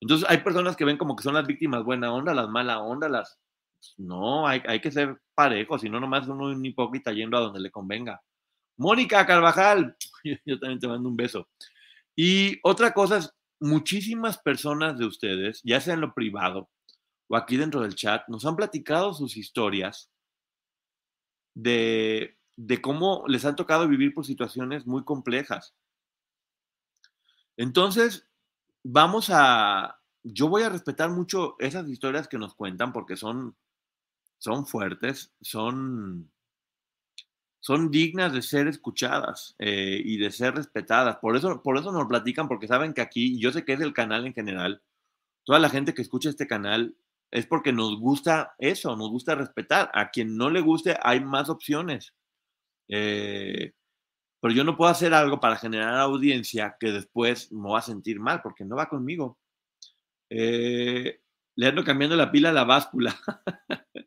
Entonces hay personas que ven como que son las víctimas buena onda, las mala onda, las... Pues, no, hay, hay que ser parejos, si no nomás uno un hipócrita yendo a donde le convenga. Mónica Carvajal, yo también te mando un beso. Y otra cosa es, muchísimas personas de ustedes, ya sea en lo privado o aquí dentro del chat, nos han platicado sus historias de, de cómo les han tocado vivir por situaciones muy complejas. Entonces, vamos a, yo voy a respetar mucho esas historias que nos cuentan porque son, son fuertes, son, son dignas de ser escuchadas eh, y de ser respetadas. Por eso, por eso nos platican, porque saben que aquí, yo sé que es el canal en general, toda la gente que escucha este canal es porque nos gusta eso, nos gusta respetar. A quien no le guste, hay más opciones. Eh, pero yo no puedo hacer algo para generar audiencia que después me va a sentir mal, porque no va conmigo. Eh, cambiando la pila a la báscula.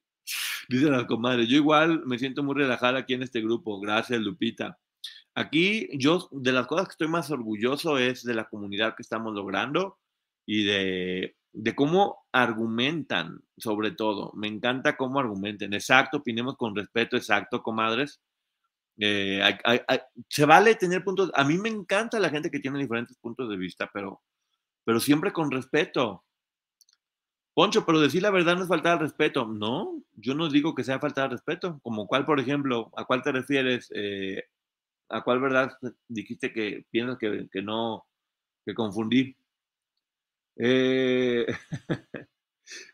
Dice la comadre, yo igual me siento muy relajada aquí en este grupo. Gracias, Lupita. Aquí yo, de las cosas que estoy más orgulloso es de la comunidad que estamos logrando y de, de cómo argumentan, sobre todo. Me encanta cómo argumenten. Exacto, opinemos con respeto, exacto, comadres. Eh, se vale tener puntos. A mí me encanta la gente que tiene diferentes puntos de vista, pero, pero siempre con respeto. Poncho, pero decir la verdad no es faltar al respeto. No, yo no digo que sea faltar al respeto. Como cuál, por ejemplo, ¿a cuál te refieres? Eh, ¿A cuál verdad dijiste que piensas que, que no, que confundí? Eh,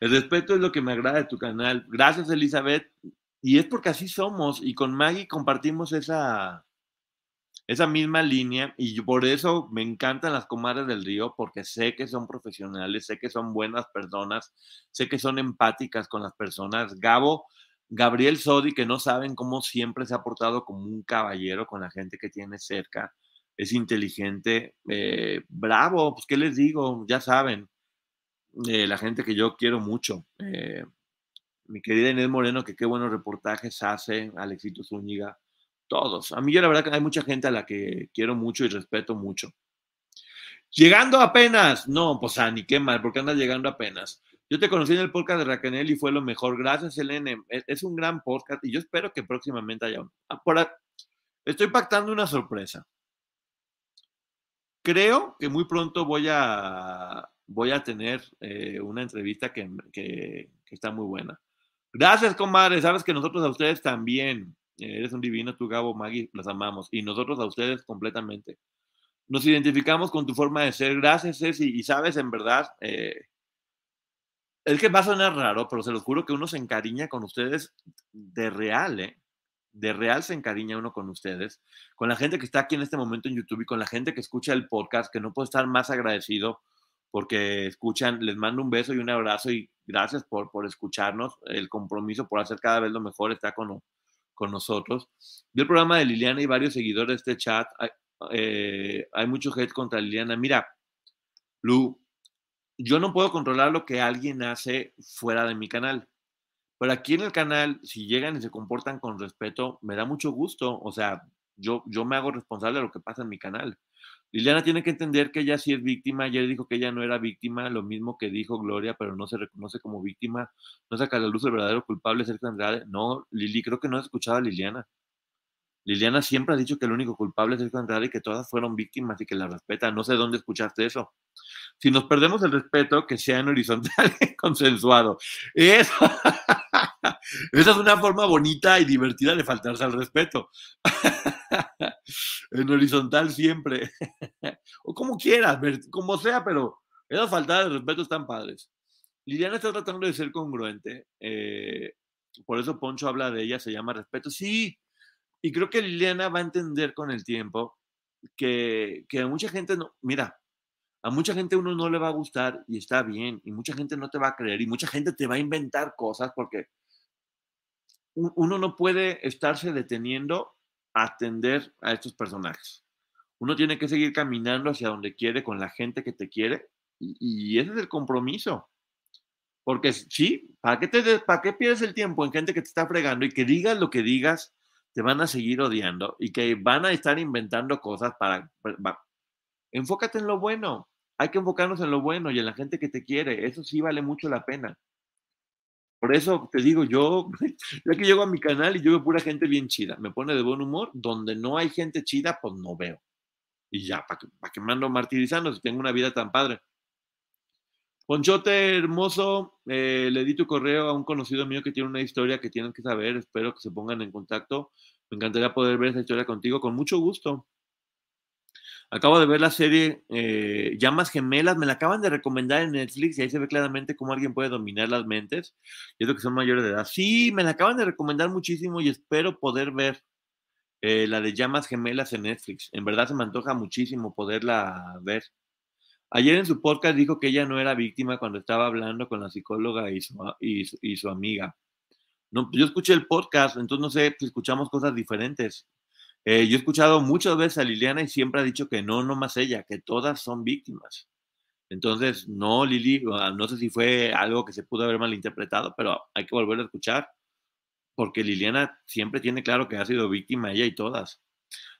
el respeto es lo que me agrada de tu canal. Gracias, Elizabeth. Y es porque así somos y con Maggie compartimos esa, esa misma línea y por eso me encantan las comadres del río porque sé que son profesionales, sé que son buenas personas, sé que son empáticas con las personas. Gabo, Gabriel Sodi, que no saben cómo siempre se ha portado como un caballero con la gente que tiene cerca. es inteligente, eh, bravo, pues qué les digo, ya saben, eh, la gente que yo quiero mucho. eh, mi querida Inés Moreno, que qué buenos reportajes hace, Alexito Zúñiga, todos. A mí yo la verdad que hay mucha gente a la que quiero mucho y respeto mucho. Llegando apenas, no, pues ah, ni qué mal, porque andas llegando apenas. Yo te conocí en el podcast de Raquel y fue lo mejor. Gracias, Elene. Es, es un gran podcast y yo espero que próximamente haya un. ah, estoy pactando una sorpresa. Creo que muy pronto voy a, voy a tener eh, una entrevista que- que está muy buena. Gracias, comadre. Sabes que nosotros a ustedes también. eh, Eres un divino, tú, Gabo, Maggie, los amamos. Y nosotros a ustedes completamente. Nos identificamos con tu forma de ser. Gracias, Ceci. Y sabes, en verdad, eh, es que va a sonar raro, pero se los juro que uno se encariña con ustedes de real, ¿eh? De real se encariña uno con ustedes, con la gente que está aquí en este momento en YouTube y con la gente que escucha el podcast, que no puedo estar más agradecido porque escuchan, les mando un beso y un abrazo y gracias por, por escucharnos, el compromiso por hacer cada vez lo mejor está con, con nosotros. Vi el programa de Liliana y varios seguidores de este chat, hay, eh, hay mucho hate contra Liliana. Mira, Lu, yo no puedo controlar lo que alguien hace fuera de mi canal. Pero aquí en el canal, si llegan y se comportan con respeto, me da mucho gusto. O sea, yo, yo me hago responsable de lo que pasa en mi canal. Liliana tiene que entender que ella sí es víctima. Ayer dijo que ella no era víctima, lo mismo que dijo Gloria, pero no se reconoce como víctima. No saca la luz el verdadero culpable, Sergio Andrade. No, Lili, creo que no has escuchado a Liliana. Liliana siempre ha dicho que el único culpable es Sergio Andrade y que todas fueron víctimas y que la respeta. No sé dónde escuchaste eso. Si nos perdemos el respeto, que sea en horizontal y consensuado. Eso. Esa es una forma bonita y divertida de faltarse al respeto. en horizontal siempre. o como quieras, como sea, pero esas faltadas de respeto están padres. Liliana está tratando de ser congruente. eh, por eso Poncho habla de ella, se llama respeto. Sí, y creo que Liliana va a entender con el tiempo que, que a mucha gente no. Mira, a mucha gente uno no le va a gustar y está bien, y mucha gente no te va a creer, y mucha gente te va a inventar cosas porque uno no puede estarse deteniendo atender a estos personajes. Uno tiene que seguir caminando hacia donde quiere con la gente que te quiere y, ese es el compromiso. Porque sí, ¿para qué, te, ¿para qué pierdes el tiempo en gente que te está fregando y que digas lo que digas, te van a seguir odiando y que van a estar inventando cosas para... va- Enfócate en lo bueno. Hay que enfocarnos en lo bueno y en la gente que te quiere. Eso sí vale mucho la pena. Por eso te digo, yo, yo que llego a mi canal y yo veo pura gente bien chida, me pone de buen humor, donde no hay gente chida, pues no veo. Y ya, ¿para qué, pa' qué me ando martirizando si tengo una vida tan padre? Ponchote hermoso, eh, le di tu correo a un conocido mío que tiene una historia que tienen que saber, espero que se pongan en contacto. Me encantaría poder ver esa historia contigo con mucho gusto. Acabo de ver la serie eh, Llamas Gemelas, me la acaban de recomendar en Netflix y ahí se ve claramente cómo alguien puede dominar las mentes. Y es lo que son mayores de edad. Sí, me la acaban de recomendar muchísimo y espero poder ver eh, la de Llamas Gemelas en Netflix. En verdad se me antoja muchísimo poderla ver. Ayer en su podcast dijo que ella no era víctima cuando estaba hablando con la psicóloga y su, y su, amiga. No, yo escuché el podcast, entonces no sé si escuchamos cosas diferentes. Eh, yo he escuchado muchas veces a Liliana y siempre ha dicho que no, no más ella, que todas son víctimas. Entonces, no, Lili, no sé si fue algo que se pudo haber malinterpretado, pero hay que volver a escuchar, porque Liliana siempre tiene claro que ha sido víctima ella y todas.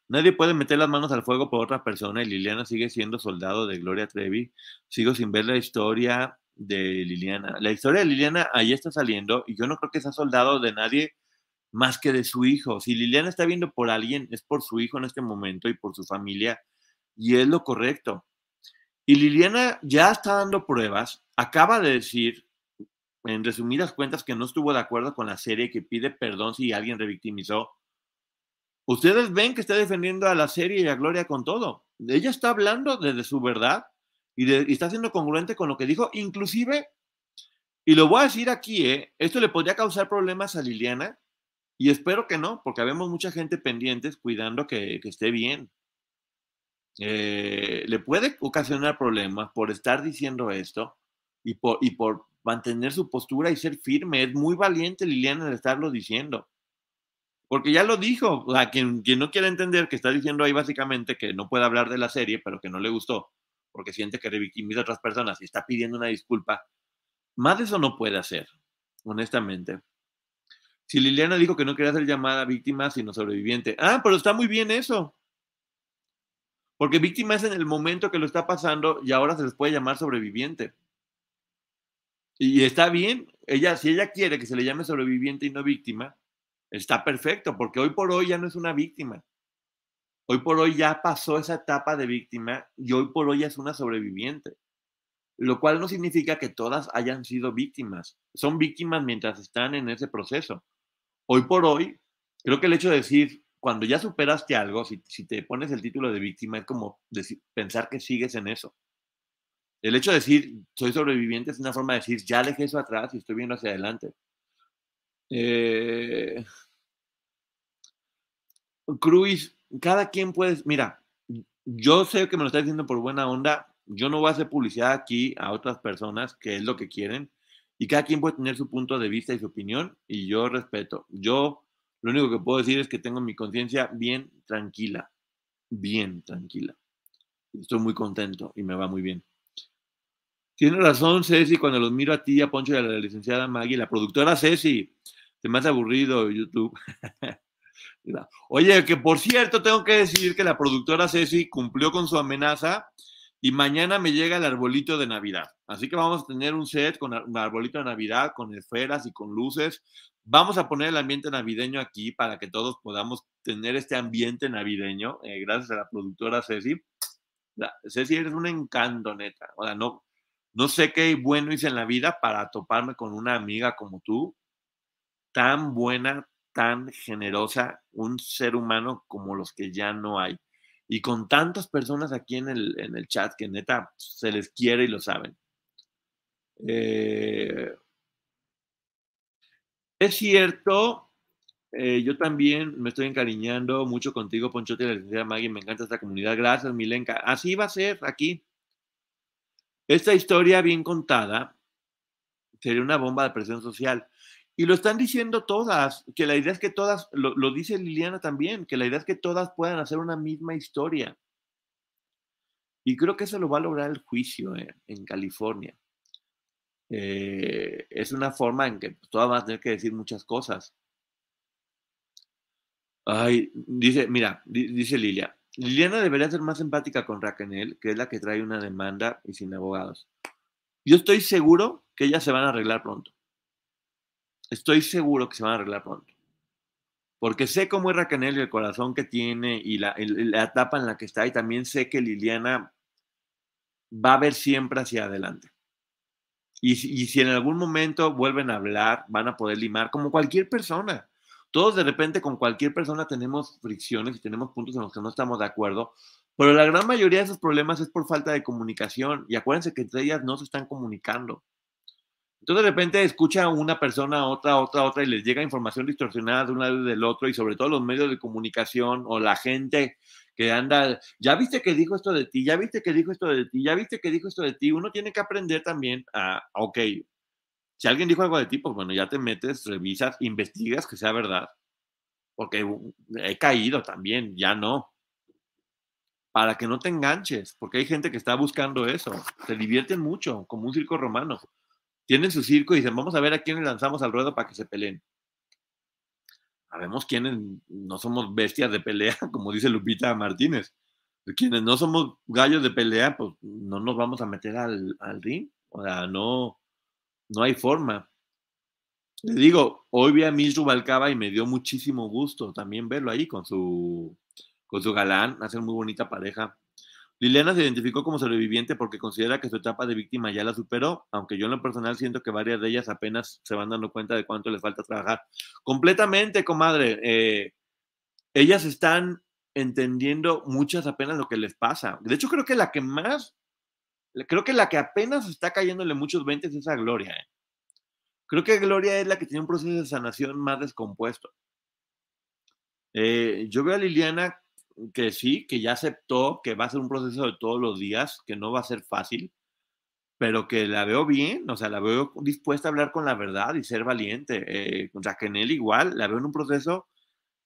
Nadie puede meter las manos al fuego por otra persona y Liliana sigue siendo soldado de Gloria Trevi. Sigo sin ver la historia de Liliana. La historia de Liliana ahí está saliendo y yo no creo que sea soldado de nadie más que de su hijo. Si Liliana está viendo por alguien, es por su hijo en este momento y por su familia, y es lo correcto. Y Liliana ya está dando pruebas, acaba de decir, en resumidas cuentas, que no estuvo de acuerdo con la serie, que pide perdón si alguien revictimizó. Ustedes ven que está defendiendo a la serie y a Gloria con todo. Ella está hablando desde su verdad y, y está siendo congruente con lo que dijo, inclusive, y lo voy a decir aquí, ¿eh? esto le podría causar problemas a Liliana, y espero que no, porque vemos mucha gente pendientes cuidando que, esté bien. Eh, le puede ocasionar problemas por estar diciendo esto y por, y por mantener su postura y ser firme. Es muy valiente Liliana de estarlo diciendo. Porque ya lo dijo, a quien, quien no quiere entender que está diciendo ahí básicamente que no puede hablar de la serie, pero que no le gustó, porque siente que revictimiza a otras personas y está pidiendo una disculpa, más de eso no puede hacer, honestamente. Si Liliana dijo que no quería ser llamada víctima, sino sobreviviente. Ah, pero está muy bien eso. Porque víctima es en el momento que lo está pasando y ahora se les puede llamar sobreviviente. Y está bien, ella, si ella quiere que se le llame sobreviviente y no víctima, está perfecto, porque hoy por hoy ya no es una víctima. Hoy por hoy ya pasó esa etapa de víctima y hoy por hoy ya es una sobreviviente. Lo cual no significa que todas hayan sido víctimas. Son víctimas mientras están en ese proceso. Hoy por hoy, creo que el hecho de decir, cuando ya superaste algo, si, te pones el título de víctima, es como pensar que sigues en eso. El hecho de decir, soy sobreviviente, es una forma de decir, ya dejé eso atrás y estoy viendo hacia adelante. Eh, Cruz, cada quien puede, mira, yo sé que me lo está diciendo por buena onda, yo no voy a hacer publicidad aquí a otras personas, que es lo que quieren, y cada quien puede tener su punto de vista y su opinión, y yo respeto. Yo lo único que puedo decir es que tengo mi conciencia bien tranquila, bien tranquila. Estoy muy contento y me va muy bien. Tiene razón, Ceci, cuando los miro a ti, a Poncho y a la licenciada Maggie, la productora Ceci, te hace aburrido YouTube. Oye, que por cierto, tengo que decir que la productora Ceci cumplió con su amenaza y mañana me llega el arbolito de Navidad. Así que vamos a tener un set con un arbolito de Navidad, con esferas y con luces. Vamos a poner el ambiente navideño aquí para que todos podamos tener este ambiente navideño, eh, gracias a la productora Ceci. Ceci, eres un encanto, neta. O sea, no, no sé qué bueno hice en la vida para toparme con una amiga como tú, tan buena, tan generosa, un ser humano como los que ya no hay. Y con tantas personas aquí en el, en el chat que neta se les quiere y lo saben. Eh, es cierto, eh, yo también me estoy encariñando mucho contigo, Ponchote y la licenciada Maggie. Me encanta esta comunidad. Gracias, Milenka. Así va a ser aquí. Esta historia bien contada sería una bomba de presión social. Y lo están diciendo todas, que la idea es que todas, lo, dice Liliana también, que la idea es que todas puedan hacer una misma historia. Y creo que eso lo va a lograr el juicio eh, en California. Eh, es una forma en que pues, todas van a tener que decir muchas cosas. Ay, dice, mira, dice Lilia, Liliana debería ser más empática con Raquel, que es la que trae una demanda y sin abogados. Yo estoy seguro que ellas se van a arreglar pronto. Estoy seguro que se van a arreglar pronto. Porque sé cómo es Raquel y el corazón que tiene y la, la etapa en la que está. Y también sé que Liliana va a ver siempre hacia adelante. Y, y, si en algún momento vuelven a hablar, van a poder limar, como cualquier persona. Todos de repente con cualquier persona tenemos fricciones y tenemos puntos en los que no estamos de acuerdo, pero la gran mayoría de esos problemas es por falta de comunicación. Y acuérdense que entre ellas no se están comunicando. Entonces de repente escucha una persona, otra, otra, otra y les llega información distorsionada de un lado y del otro y sobre todo los medios de comunicación o la gente que anda, ya viste que dijo esto de ti, ya viste que dijo esto de ti, ya viste que dijo esto de ti, uno tiene que aprender también a, ok, si alguien dijo algo de ti, pues bueno, ya te metes, revisas, investigas que sea verdad, porque he caído también, ya no, para que no te enganches, porque hay gente que está buscando eso, se divierten mucho, como un circo romano tienen su circo y dicen, vamos a ver a quién lanzamos al ruedo para que se peleen. Sabemos quiénes no somos bestias de pelea, como dice Lupita Martínez. Quienes no somos gallos de pelea, pues no nos vamos a meter al, al ring. O sea, no, no hay forma. Le digo, hoy vi a Miss Rubalcaba y me dio muchísimo gusto también verlo ahí con su, con su galán, hacen muy bonita pareja. Liliana se identificó como sobreviviente porque considera que su etapa de víctima ya la superó, aunque yo en lo personal siento que varias de ellas apenas se van dando cuenta de cuánto les falta trabajar. Completamente, comadre. Eh, ellas están entendiendo muchas apenas lo que les pasa. De hecho, creo que la que más, creo que la que apenas está cayéndole muchos 20 es esa Gloria. ¿eh? Creo que Gloria es la que tiene un proceso de sanación más descompuesto. Eh, yo veo a Liliana que sí, que ya aceptó que va a ser un proceso de todos los días, que no va a ser fácil, pero que la veo bien, o sea, la veo dispuesta a hablar con la verdad y ser valiente. Eh, con Raquel igual, la veo en un proceso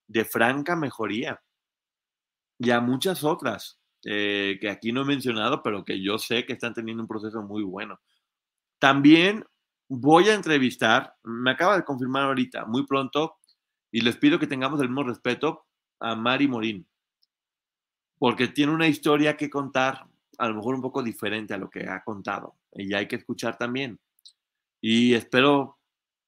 de franca mejoría. Y a muchas otras eh, que aquí no he mencionado, pero que yo sé que están teniendo un proceso muy bueno. También voy a entrevistar, me acaba de confirmar ahorita, muy pronto, y les pido que tengamos el mismo respeto a Mari Morín, porque tiene una historia que contar, a lo mejor un poco diferente a lo que ha contado, y hay que escuchar también. Y espero,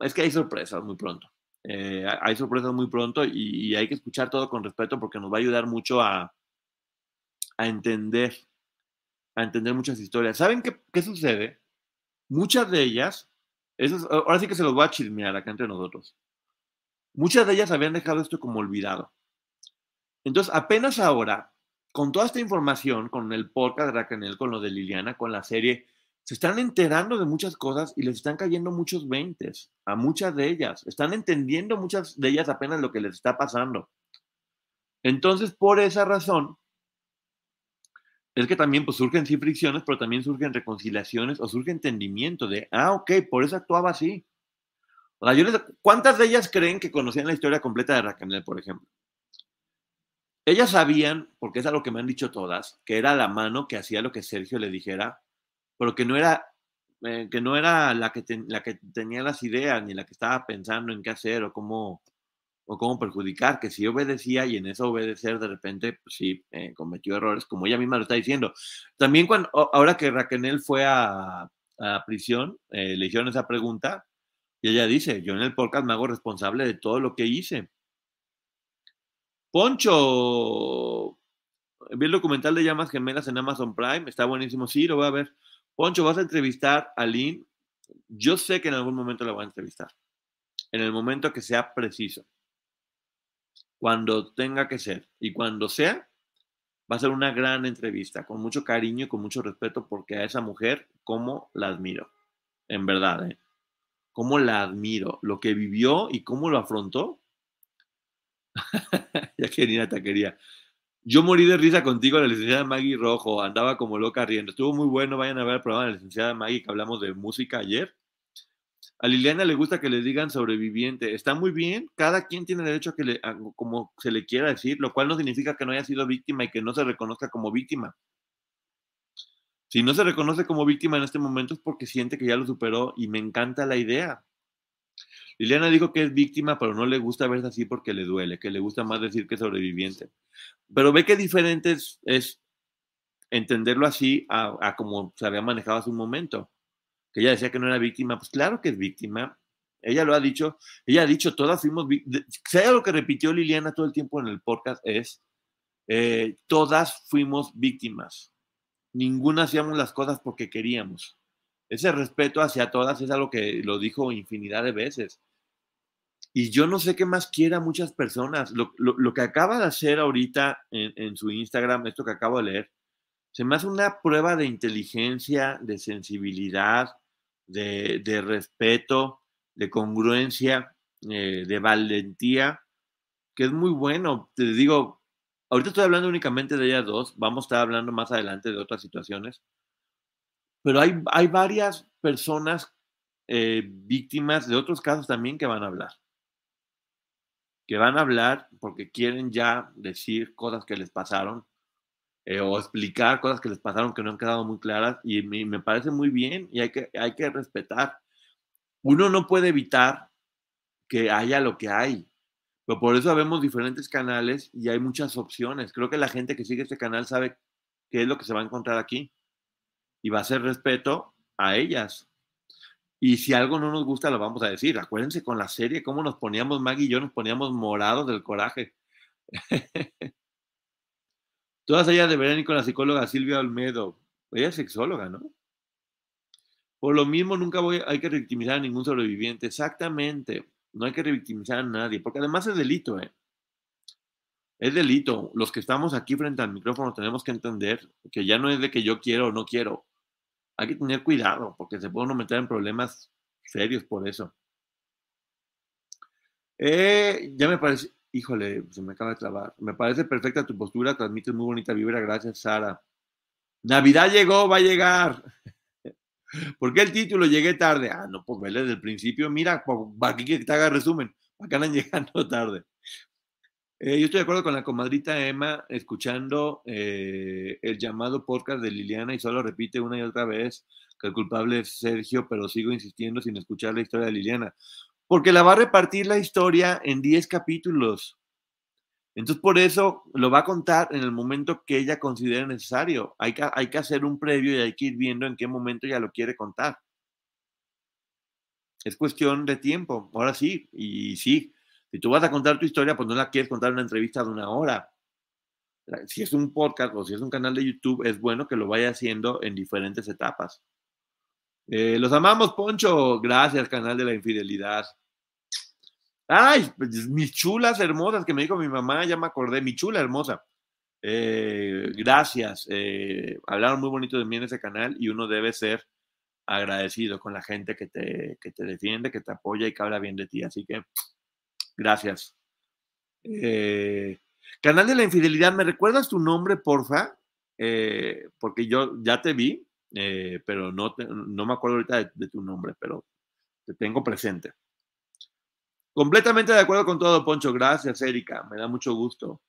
es que hay sorpresas muy pronto. Eh, hay sorpresas muy pronto y, hay que escuchar todo con respeto porque nos va a ayudar mucho a, a entender, a entender muchas historias. ¿Saben qué, qué sucede? Muchas de ellas, ahora sí que se los voy a chismear acá entre nosotros. Muchas de ellas habían dejado esto como olvidado. Entonces, apenas ahora, con toda esta información, con el podcast de Raquel, con lo de Liliana, con la serie, se están enterando de muchas cosas y les están cayendo muchos veintes a muchas de ellas. Están entendiendo muchas de ellas apenas lo que les está pasando. Entonces, por esa razón, es que también pues, surgen sí fricciones, pero también surgen reconciliaciones o surge entendimiento de, ah, ok, por eso actuaba así. O sea, ¿Cuántas de ellas creen que conocían la historia completa de Raquel, por ejemplo? Ellas sabían, porque es algo que me han dicho todas, que era la mano que hacía lo que Sergio le dijera pero que no era, eh, que no era la, que la que tenía las ideas ni la que estaba pensando en qué hacer o cómo, o cómo perjudicar, que si obedecía y en eso obedecer de repente, pues sí, eh, cometió errores, como ella misma lo está diciendo. También cuando, ahora que Raquel fue a, a prisión, eh, le hicieron esa pregunta y ella dice, yo en el podcast me hago responsable de todo lo que hice. Poncho, vi el documental de llamas gemelas en Amazon Prime, está buenísimo, sí, lo voy a ver. Poncho, vas a entrevistar a Lynn. Yo sé que en algún momento la voy a entrevistar. En el momento que sea preciso. Cuando tenga que ser. Y cuando sea, va a ser una gran entrevista, con mucho cariño y con mucho respeto, porque a esa mujer, cómo la admiro. En verdad, ¿eh? Cómo la admiro. Lo que vivió y cómo lo afrontó. ya quería taquería. Yo morí de risa contigo, la licenciada Maggie Rojo, andaba como loca riendo. Estuvo muy bueno, vayan a ver el programa de la licenciada Maggie que hablamos de música ayer. A Liliana le gusta que le digan sobreviviente. Está muy bien, cada quien tiene derecho a que le, como se le quiera decir, lo cual no significa que no haya sido víctima y que no se reconozca como víctima. Si no se reconoce como víctima en este momento es porque siente que ya lo superó y me encanta la idea. Liliana dijo que es víctima, pero no le gusta verse así porque le duele, que le gusta más decir que sobreviviente. Pero ve que diferente es, entenderlo así a, como se había manejado hace un momento. Que ella decía que no era víctima, pues claro que es víctima. Ella lo ha dicho, ella ha dicho, todas fuimos víctimas. Si lo que repitió Liliana todo el tiempo en el podcast es, eh, todas fuimos víctimas. Ninguna hacíamos las cosas porque queríamos. Ese respeto hacia todas es algo que lo dijo infinidad de veces. Y yo no sé qué más quiera muchas personas. Lo, que acaba de hacer ahorita en, su Instagram, esto que acabo de leer, se me hace una prueba de inteligencia, de sensibilidad, de, respeto, de congruencia, eh, de valentía, que es muy bueno. Te digo, ahorita estoy hablando únicamente de ellas dos, vamos a estar hablando más adelante de otras situaciones, pero hay, hay varias personas eh, víctimas de otros casos también que van a hablar que van a hablar porque quieren ya decir cosas que les pasaron eh, o explicar cosas que les pasaron que no han quedado muy claras y me, parece muy bien y hay que, hay que respetar. Uno no puede evitar que haya lo que hay, pero por eso vemos diferentes canales y hay muchas opciones. Creo que la gente que sigue este canal sabe qué es lo que se va a encontrar aquí y va a ser respeto a ellas. Y si algo no nos gusta, lo vamos a decir. Acuérdense con la serie, cómo nos poníamos, Maggie y yo nos poníamos morados del coraje. Todas ellas deberían ir con la psicóloga Silvia Olmedo. Ella es sexóloga, ¿no? Por lo mismo, nunca voy, hay que revictimizar a ningún sobreviviente. Exactamente. No hay que revictimizar a nadie, porque además es delito, ¿eh? Es delito. Los que estamos aquí frente al micrófono tenemos que entender que ya no es de que yo quiero o no quiero hay que tener cuidado porque se puede uno meter en problemas serios por eso. Eh, ya me parece, híjole, se me acaba de clavar. Me parece perfecta tu postura, transmites muy bonita vibra, gracias Sara. Navidad llegó, va a llegar. ¿Por qué el título llegué tarde? Ah, no, pues vele desde el principio. Mira, para que te haga resumen. Acá andan llegando tarde. Eh, yo estoy de acuerdo con la comadrita Emma, escuchando eh, el llamado podcast de Liliana y solo repite una y otra vez que el culpable es Sergio, pero sigo insistiendo sin escuchar la historia de Liliana. Porque la va a repartir la historia en 10 capítulos. Entonces, por eso lo va a contar en el momento que ella considere necesario. Hay que, hay que hacer un previo y hay que ir viendo en qué momento ella lo quiere contar. Es cuestión de tiempo. Ahora sí, y sí, si tú vas a contar tu historia, pues no la quieres contar en una entrevista de una hora. Si es un podcast o si es un canal de YouTube, es bueno que lo vaya haciendo en diferentes etapas. Eh, los amamos, Poncho. Gracias, canal de la infidelidad. Ay, pues, mis chulas hermosas que me dijo mi mamá, ya me acordé, mi chula hermosa. Eh, gracias. Eh, hablaron muy bonito de mí en ese canal y uno debe ser agradecido con la gente que te, que te defiende, que te apoya y que habla bien de ti. Así que Gracias. Eh, Canal de la Infidelidad, ¿me recuerdas tu nombre, porfa? Eh, porque yo ya te vi, eh, pero no, me acuerdo ahorita de, tu nombre, pero te tengo presente. Completamente de acuerdo con todo, Poncho. Gracias, Erika. Me da mucho gusto.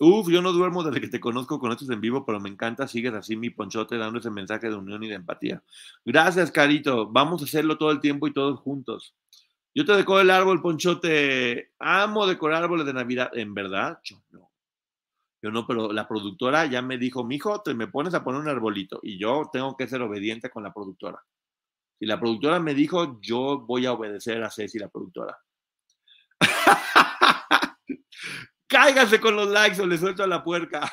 Uf, yo no duermo desde que te conozco con estos en vivo, pero me encanta. Sigues así mi ponchote dando ese mensaje de unión y de empatía. Gracias, Carito. Vamos a hacerlo todo el tiempo y todos juntos. Yo te decoro el árbol, Ponchote. Amo decorar árboles de Navidad. ¿En verdad? Yo no. Yo no, pero la productora ya me dijo, mijo, te me pones a poner un arbolito. Y yo tengo que ser obediente con la productora. Si la productora me dijo, yo voy a obedecer a Ceci, la productora. Cáigase con los likes o le suelto a la puerca.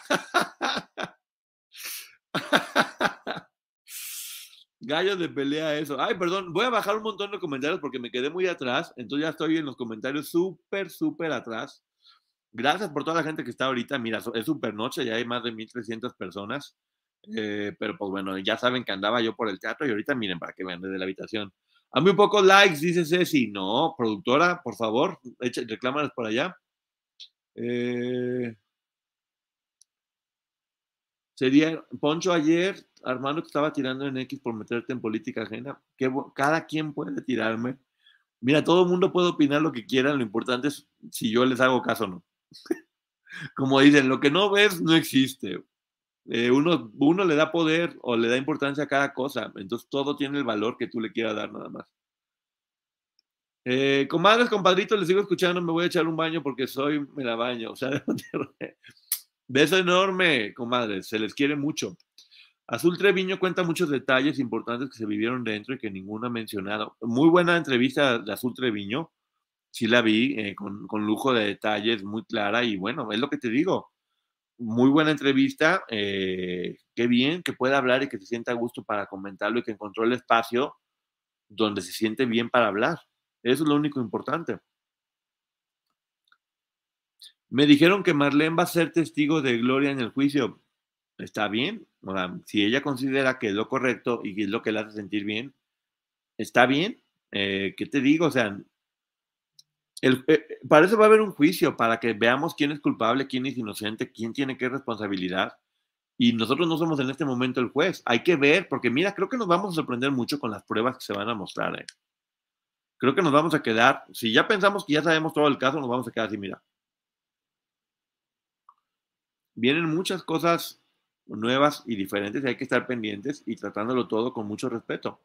Gallo de pelea eso. Ay, perdón, voy a bajar un montón de comentarios porque me quedé muy atrás. Entonces ya estoy en los comentarios súper, súper atrás. Gracias por toda la gente que está ahorita. Mira, es súper noche, ya hay más de 1.300 personas. Eh, pero pues bueno, ya saben que andaba yo por el teatro y ahorita miren para que vean desde la habitación. A muy pocos likes, dice Ceci. No, productora, por favor, reclámanos por allá. Eh, sería, Poncho ayer Armando, que estaba tirando en X por meterte en política ajena. Que cada quien puede tirarme. Mira, todo el mundo puede opinar lo que quiera, lo importante es si yo les hago caso o no. Como dicen, lo que no ves no existe. Eh, uno, uno le da poder o le da importancia a cada cosa, entonces todo tiene el valor que tú le quieras dar nada más. Eh, comadres, compadritos, les sigo escuchando, me voy a echar un baño porque soy, me la baño, o sea, beso enorme, comadres, se les quiere mucho. Azul Treviño cuenta muchos detalles importantes que se vivieron dentro y que ninguno ha mencionado. Muy buena entrevista de Azul Treviño, sí la vi, eh, con, lujo de detalles, muy clara y bueno, es lo que te digo. Muy buena entrevista, eh, qué bien que pueda hablar y que se sienta a gusto para comentarlo y que encontró el espacio donde se siente bien para hablar. Eso es lo único importante. Me dijeron que Marlene va a ser testigo de Gloria en el juicio está bien. si ella considera que es lo correcto y que es lo que le hace sentir bien, está bien. Eh, ¿Qué te digo? O sea, el, eh, para eso va a haber un juicio, para que veamos quién es culpable, quién es inocente, quién tiene qué responsabilidad. Y nosotros no somos en este momento el juez. Hay que ver, porque mira, creo que nos vamos a sorprender mucho con las pruebas que se van a mostrar. Eh. Creo que nos vamos a quedar, si ya pensamos que ya sabemos todo el caso, nos vamos a quedar así, mira. Vienen muchas cosas nuevas y diferentes y hay que estar pendientes y tratándolo todo con mucho respeto.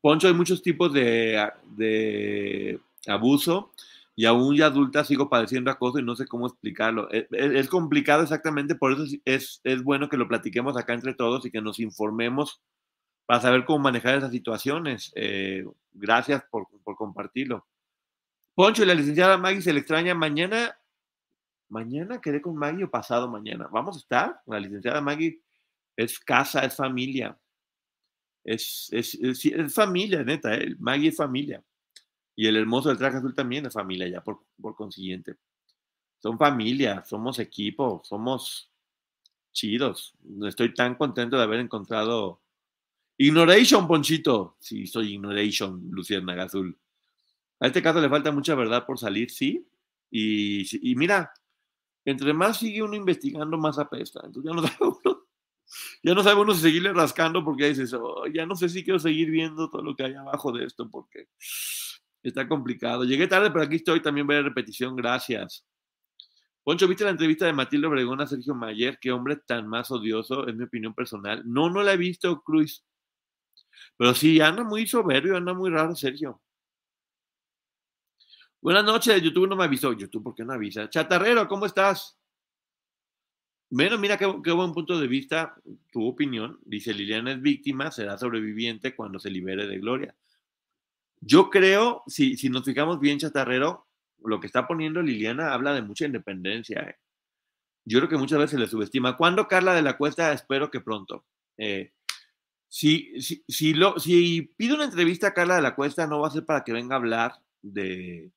Poncho, hay muchos tipos de, de abuso y aún ya adulta sigo padeciendo acoso y no sé cómo explicarlo. Es, es, complicado exactamente, por eso es, es, bueno que lo platiquemos acá entre todos y que nos informemos para saber cómo manejar esas situaciones. Eh, gracias por, por compartirlo. Poncho y la licenciada Maggie se le extraña. Mañana Mañana quedé con Maggie o pasado mañana. Vamos a estar. La licenciada Maggie es casa, es familia. Es, es, es, familia, neta. ¿eh? Maggie es familia. Y el hermoso del traje azul también es familia, ya por, por consiguiente. Son familia, somos equipo, somos chidos. Estoy tan contento de haber encontrado. Ignoration, Ponchito. Sí, soy Ignoration, Luciana Azul. A este caso le falta mucha verdad por salir, sí. Y, mira, entre más sigue uno investigando, más apesta. Entonces ya no sabe uno, ya no sabe uno si seguirle rascando porque dices, oh, ya no sé si quiero seguir viendo todo lo que hay abajo de esto porque Está complicado. Llegué tarde, pero aquí estoy. También a repetición. Gracias. Poncho, ¿viste la entrevista de Matilde Obregón a Sergio Mayer? Qué hombre tan más odioso, es mi opinión personal. No, no la he visto, Cruz. Pero sí, anda muy soberbio, anda muy raro, Sergio. Buenas noches, YouTube no me avisó. YouTube, ¿por qué no avisa? Chatarrero, ¿cómo estás? Bueno, mira qué, qué, buen punto de vista, tu opinión. Dice Liliana es víctima, será sobreviviente cuando se libere de Gloria. Yo creo, si, si nos fijamos bien, Chatarrero, lo que está poniendo Liliana habla de mucha independencia. ¿eh? Yo creo que muchas veces le subestima. ¿Cuándo Carla de la Cuesta? Espero que pronto. Eh, si, si, si, lo, si pido una entrevista a Carla de la Cuesta, no va a ser para que venga a hablar de,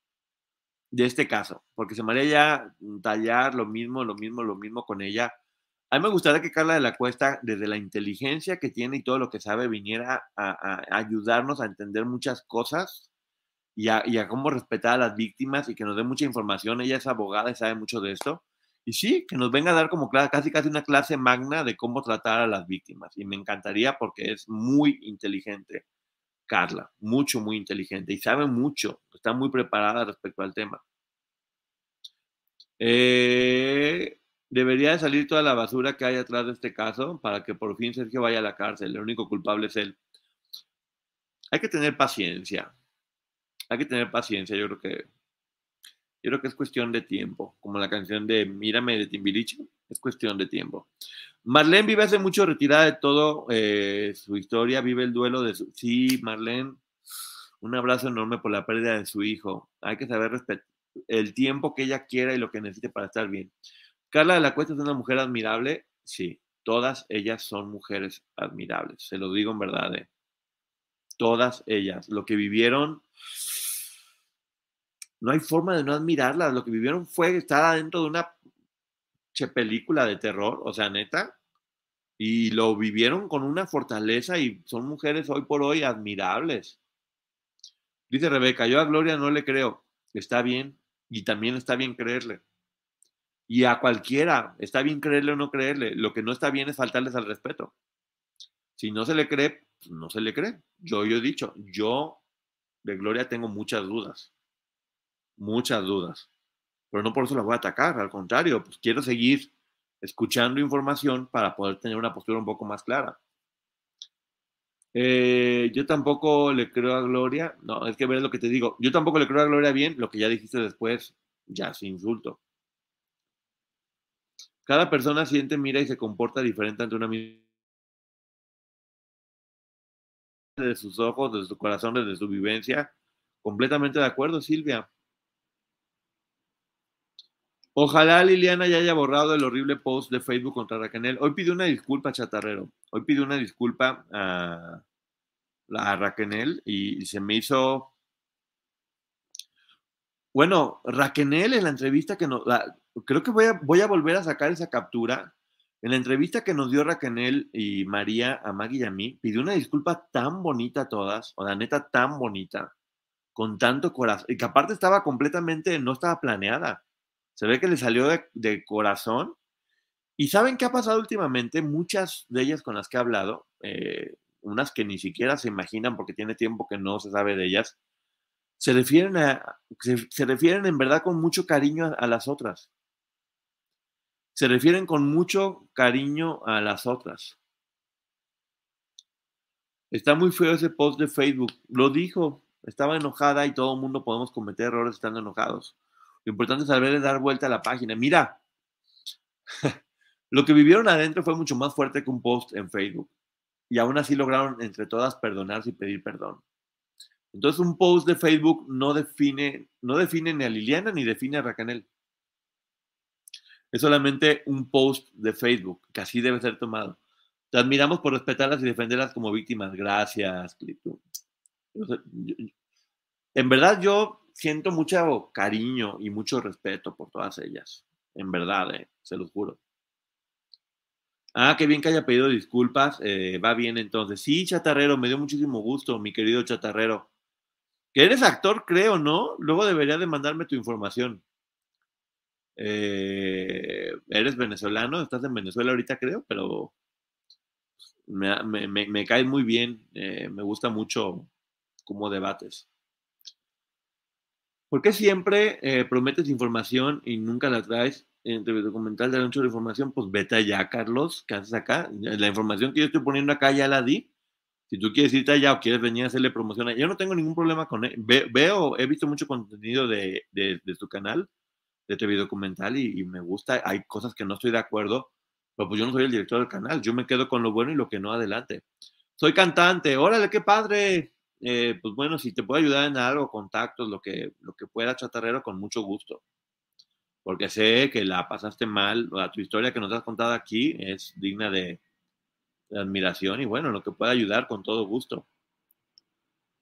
de este caso, porque se me haría ya tallar lo mismo, lo mismo, lo mismo con ella. A mí me gustaría que Carla de la Cuesta, desde la inteligencia que tiene y todo lo que sabe, viniera a, a ayudarnos a entender muchas cosas y a, cómo respetar a las víctimas y que nos dé mucha información. Ella es abogada y sabe mucho de esto. Y sí, que nos venga a dar como casi casi una clase magna de cómo tratar a las víctimas. Y me encantaría porque es muy inteligente, Carla, mucho, muy inteligente y sabe mucho, está muy preparada respecto al tema. Eh, debería de salir toda la basura que hay atrás de este caso para que por fin Sergio vaya a la cárcel. El único culpable es él. Hay que tener paciencia hay que tener paciencia, yo creo que yo creo que es cuestión de tiempo, como la canción de Mírame de Timbiriche, es cuestión de tiempo. Marlene vive hace mucho retirada de todo eh, su historia, vive el duelo de su... Sí, Marlene, un abrazo enorme por la pérdida de su hijo. Hay que saber respetar el tiempo que ella quiera y lo que necesite para estar bien. Carla de la Cuesta es una mujer admirable, sí, todas ellas son mujeres admirables, se lo digo en verdad. Eh. Todas ellas, lo que vivieron no hay forma de no admirarlas. Lo que vivieron fue estar adentro de una che película de terror, o sea, neta, y lo vivieron con una fortaleza y son mujeres hoy por hoy admirables. Dice Rebeca, yo a Gloria no le creo, está bien, y también está bien creerle. Y a cualquiera, está bien creerle o no creerle, lo que no está bien es faltarles al respeto. Si no se le cree, pues no se le cree. Yo, yo he dicho, yo de Gloria tengo muchas dudas muchas dudas. Pero no por eso la voy a atacar, al contrario, pues quiero seguir escuchando información para poder tener una postura un poco más clara. Eh, yo tampoco le creo a Gloria, no, es que ver lo que te digo, yo tampoco le creo a Gloria bien, lo que ya dijiste después, ya sin insulto. Cada persona siente, mira y se comporta diferente ante una misma de sus ojos, de su corazón, desde su vivencia. Completamente de acuerdo, Silvia. Ojalá Liliana ya haya borrado el horrible post de Facebook contra Raquel. Hoy pidió una disculpa, Chatarrero. Hoy pidió una disculpa a, a Raquel y se me hizo. Bueno, Raquel en la entrevista que nos. creo que voy a, voy a volver a sacar esa captura. En la entrevista que nos dio Raquel y María a Maggie y a mí, pidió una disculpa tan bonita a todas, o la neta tan bonita, con tanto corazón, y que aparte estaba completamente, no estaba planeada se ve que le salió de, corazón. ¿Y saben qué ha pasado últimamente? Muchas de ellas con las que he hablado, eh, unas que ni siquiera se imaginan porque tiene tiempo que no se sabe de ellas, se refieren, a, se, refieren en verdad con mucho cariño a, a las otras. Se refieren con mucho cariño a las otras. Está muy feo ese post de Facebook. Lo dijo. Estaba enojada y todo el mundo podemos cometer errores estando enojados. Lo importante es saber dar vuelta a la página. Mira, lo que vivieron adentro fue mucho más fuerte que un post en Facebook. Y aún así lograron entre todas perdonarse y pedir perdón. Entonces un post de Facebook no define, no define ni a Liliana ni define a Racanel. Es solamente un post de Facebook, que así debe ser tomado. Te admiramos por respetarlas y defenderlas como víctimas. Gracias, Clipto. En verdad, yo siento mucho cariño y mucho respeto por todas ellas. En verdad, eh, se los juro. Ah, qué bien que haya pedido disculpas. Eh, va bien entonces. Sí, Chatarrero, me dio muchísimo gusto, mi querido Chatarrero. Que eres actor, creo, ¿no? Luego debería de mandarme tu información. Eh, eres venezolano, estás en Venezuela ahorita, creo, pero me, me, me, cae muy bien. me gusta mucho cómo debates. ¿Por qué siempre eh, prometes información y nunca la traes? En tu documental de anuncio de información, pues vete allá, Carlos, ¿qué haces acá? La información que yo estoy poniendo acá ya la di. Si tú quieres irte allá o quieres venir a hacerle promoción, yo no tengo ningún problema con él. veo, he visto mucho contenido de, de, de tu canal, de TV documental, y, y, me gusta. Hay cosas que no estoy de acuerdo, pero pues yo no soy el director del canal. Yo me quedo con lo bueno y lo que no adelante. Soy cantante, órale, qué padre. Eh, pues bueno, si te puedo ayudar en algo, contactos, lo que, lo que pueda, chatarrero, con mucho gusto. Porque sé que la pasaste mal, tu historia que nos has contado aquí es digna de, de admiración y bueno, lo que pueda ayudar con todo gusto.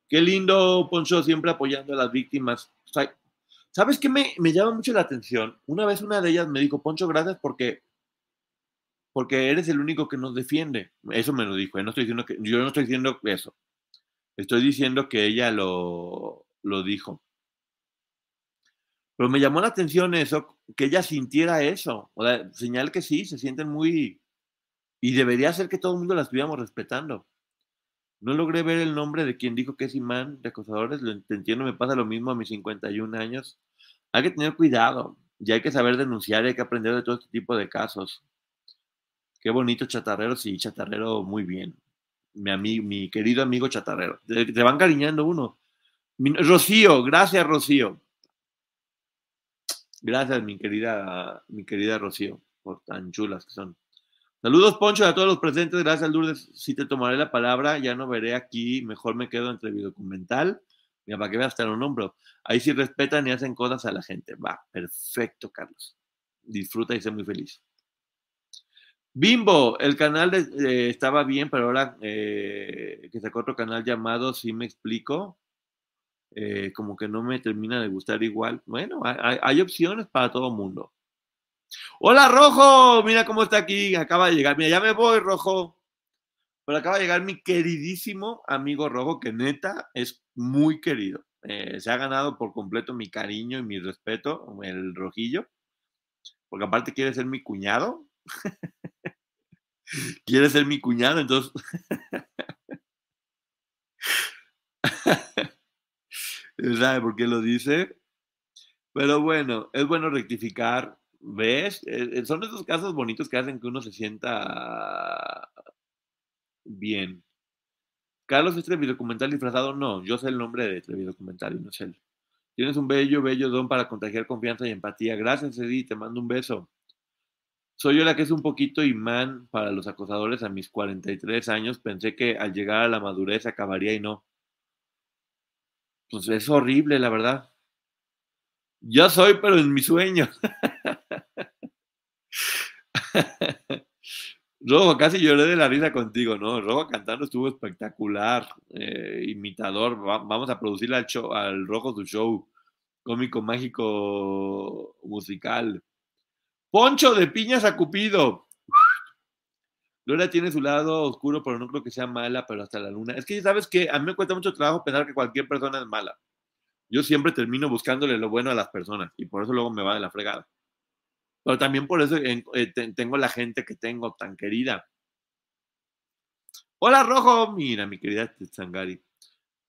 Qué lindo, Poncho, siempre apoyando a las víctimas. ¿Sabes qué me, me, llama mucho la atención? Una vez una de ellas me dijo, Poncho, gracias porque, porque eres el único que nos defiende. Eso me lo dijo. ¿eh? No estoy diciendo que, yo no estoy diciendo eso. Estoy diciendo que ella lo, lo dijo. Pero me llamó la atención eso, que ella sintiera eso. O señal que sí, se sienten muy... Y debería ser que todo el mundo la estuviéramos respetando. No logré ver el nombre de quien dijo que es imán de acosadores. Lo entiendo, me pasa lo mismo a mis 51 años. Hay que tener cuidado y hay que saber denunciar y hay que aprender de todo este tipo de casos. Qué bonito chatarrero, sí, chatarrero, muy bien mi, amigo, mi querido amigo chatarrero. Te, van cariñando uno. Mi, Rocío, gracias Rocío. Gracias, mi querida, mi querida Rocío, por tan chulas que son. Saludos, Poncho, a todos los presentes. Gracias, Lourdes. Si te tomaré la palabra, ya no veré aquí. Mejor me quedo entre mi documental. Mira, para que veas, te lo nombro. Ahí sí respetan y hacen cosas a la gente. Va, perfecto, Carlos. Disfruta y sé muy feliz. Bimbo, el canal estaba bien, pero ahora eh, que sacó otro canal llamado Si me explico, eh, como que no me termina de gustar igual. Bueno, hay, hay opciones para todo mundo. Hola Rojo, mira cómo está aquí, acaba de llegar. Mira, ya me voy, Rojo. Pero acaba de llegar mi queridísimo amigo Rojo, que neta es muy querido. Eh, se ha ganado por completo mi cariño y mi respeto, el rojillo. Porque aparte quiere ser mi cuñado. quiere ser mi cuñado, entonces. ¿Sabe por qué lo dice? Pero bueno, es bueno rectificar. ¿Ves? Son esos casos bonitos que hacen que uno se sienta bien. Carlos es documental disfrazado. No, yo sé el nombre de documental y no sé. Tienes un bello, bello don para contagiar confianza y empatía. Gracias, Eddie. Te mando un beso. Soy yo la que es un poquito imán para los acosadores a mis 43 años. Pensé que al llegar a la madurez acabaría y no. Pues es horrible, la verdad. Yo soy, pero en mi sueño. Rojo, casi lloré de la risa contigo, ¿no? Rojo cantando estuvo espectacular. Eh, imitador. Va, vamos a producirle al, show, al Rojo su show. Cómico, mágico, musical. Poncho de piñas a Cupido. Lola tiene su lado oscuro, pero no creo que sea mala, pero hasta la luna. Es que sabes que a mí me cuesta mucho trabajo pensar que cualquier persona es mala. Yo siempre termino buscándole lo bueno a las personas y por eso luego me va de la fregada. Pero también por eso eh, tengo la gente que tengo tan querida. Hola, Rojo. Mira, mi querida Tsangari.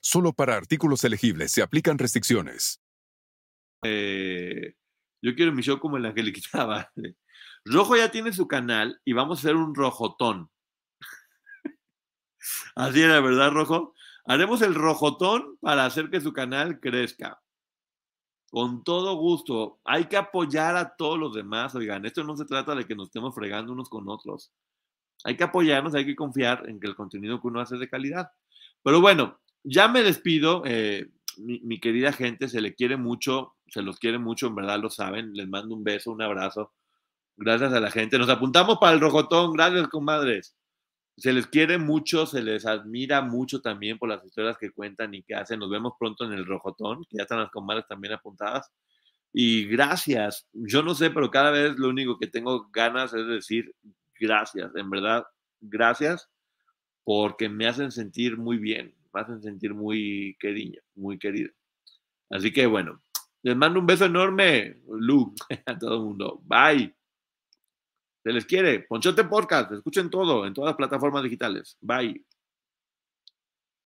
Solo para artículos elegibles se aplican restricciones. Eh, yo quiero mi show como el Angeliquita Vale. Rojo ya tiene su canal y vamos a hacer un rojotón. Así era, ¿verdad, Rojo? Haremos el rojotón para hacer que su canal crezca. Con todo gusto. Hay que apoyar a todos los demás. Oigan, esto no se trata de que nos estemos fregando unos con otros. Hay que apoyarnos, hay que confiar en que el contenido que uno hace es de calidad. Pero bueno, ya me despido. Eh, mi, querida gente, se le quiere mucho, se los quiere mucho, en verdad lo saben. Les mando un beso, un abrazo. Gracias a la gente. Nos apuntamos para el rojotón. Gracias, comadres. se les quiere mucho, se les admira mucho también por las historias que cuentan y que hacen. Nos vemos pronto en el Rojotón, que ya están las comadres también apuntadas. Y gracias. Yo no sé, pero cada vez lo único que tengo ganas es decir gracias. En verdad, gracias porque me hacen sentir muy bien, me hacen sentir muy querido, muy querido. Así que bueno, les mando un beso enorme, Lu, a todo el mundo. Bye. Se les quiere. Ponchote Podcast. Escuchen todo en todas las plataformas digitales. Bye.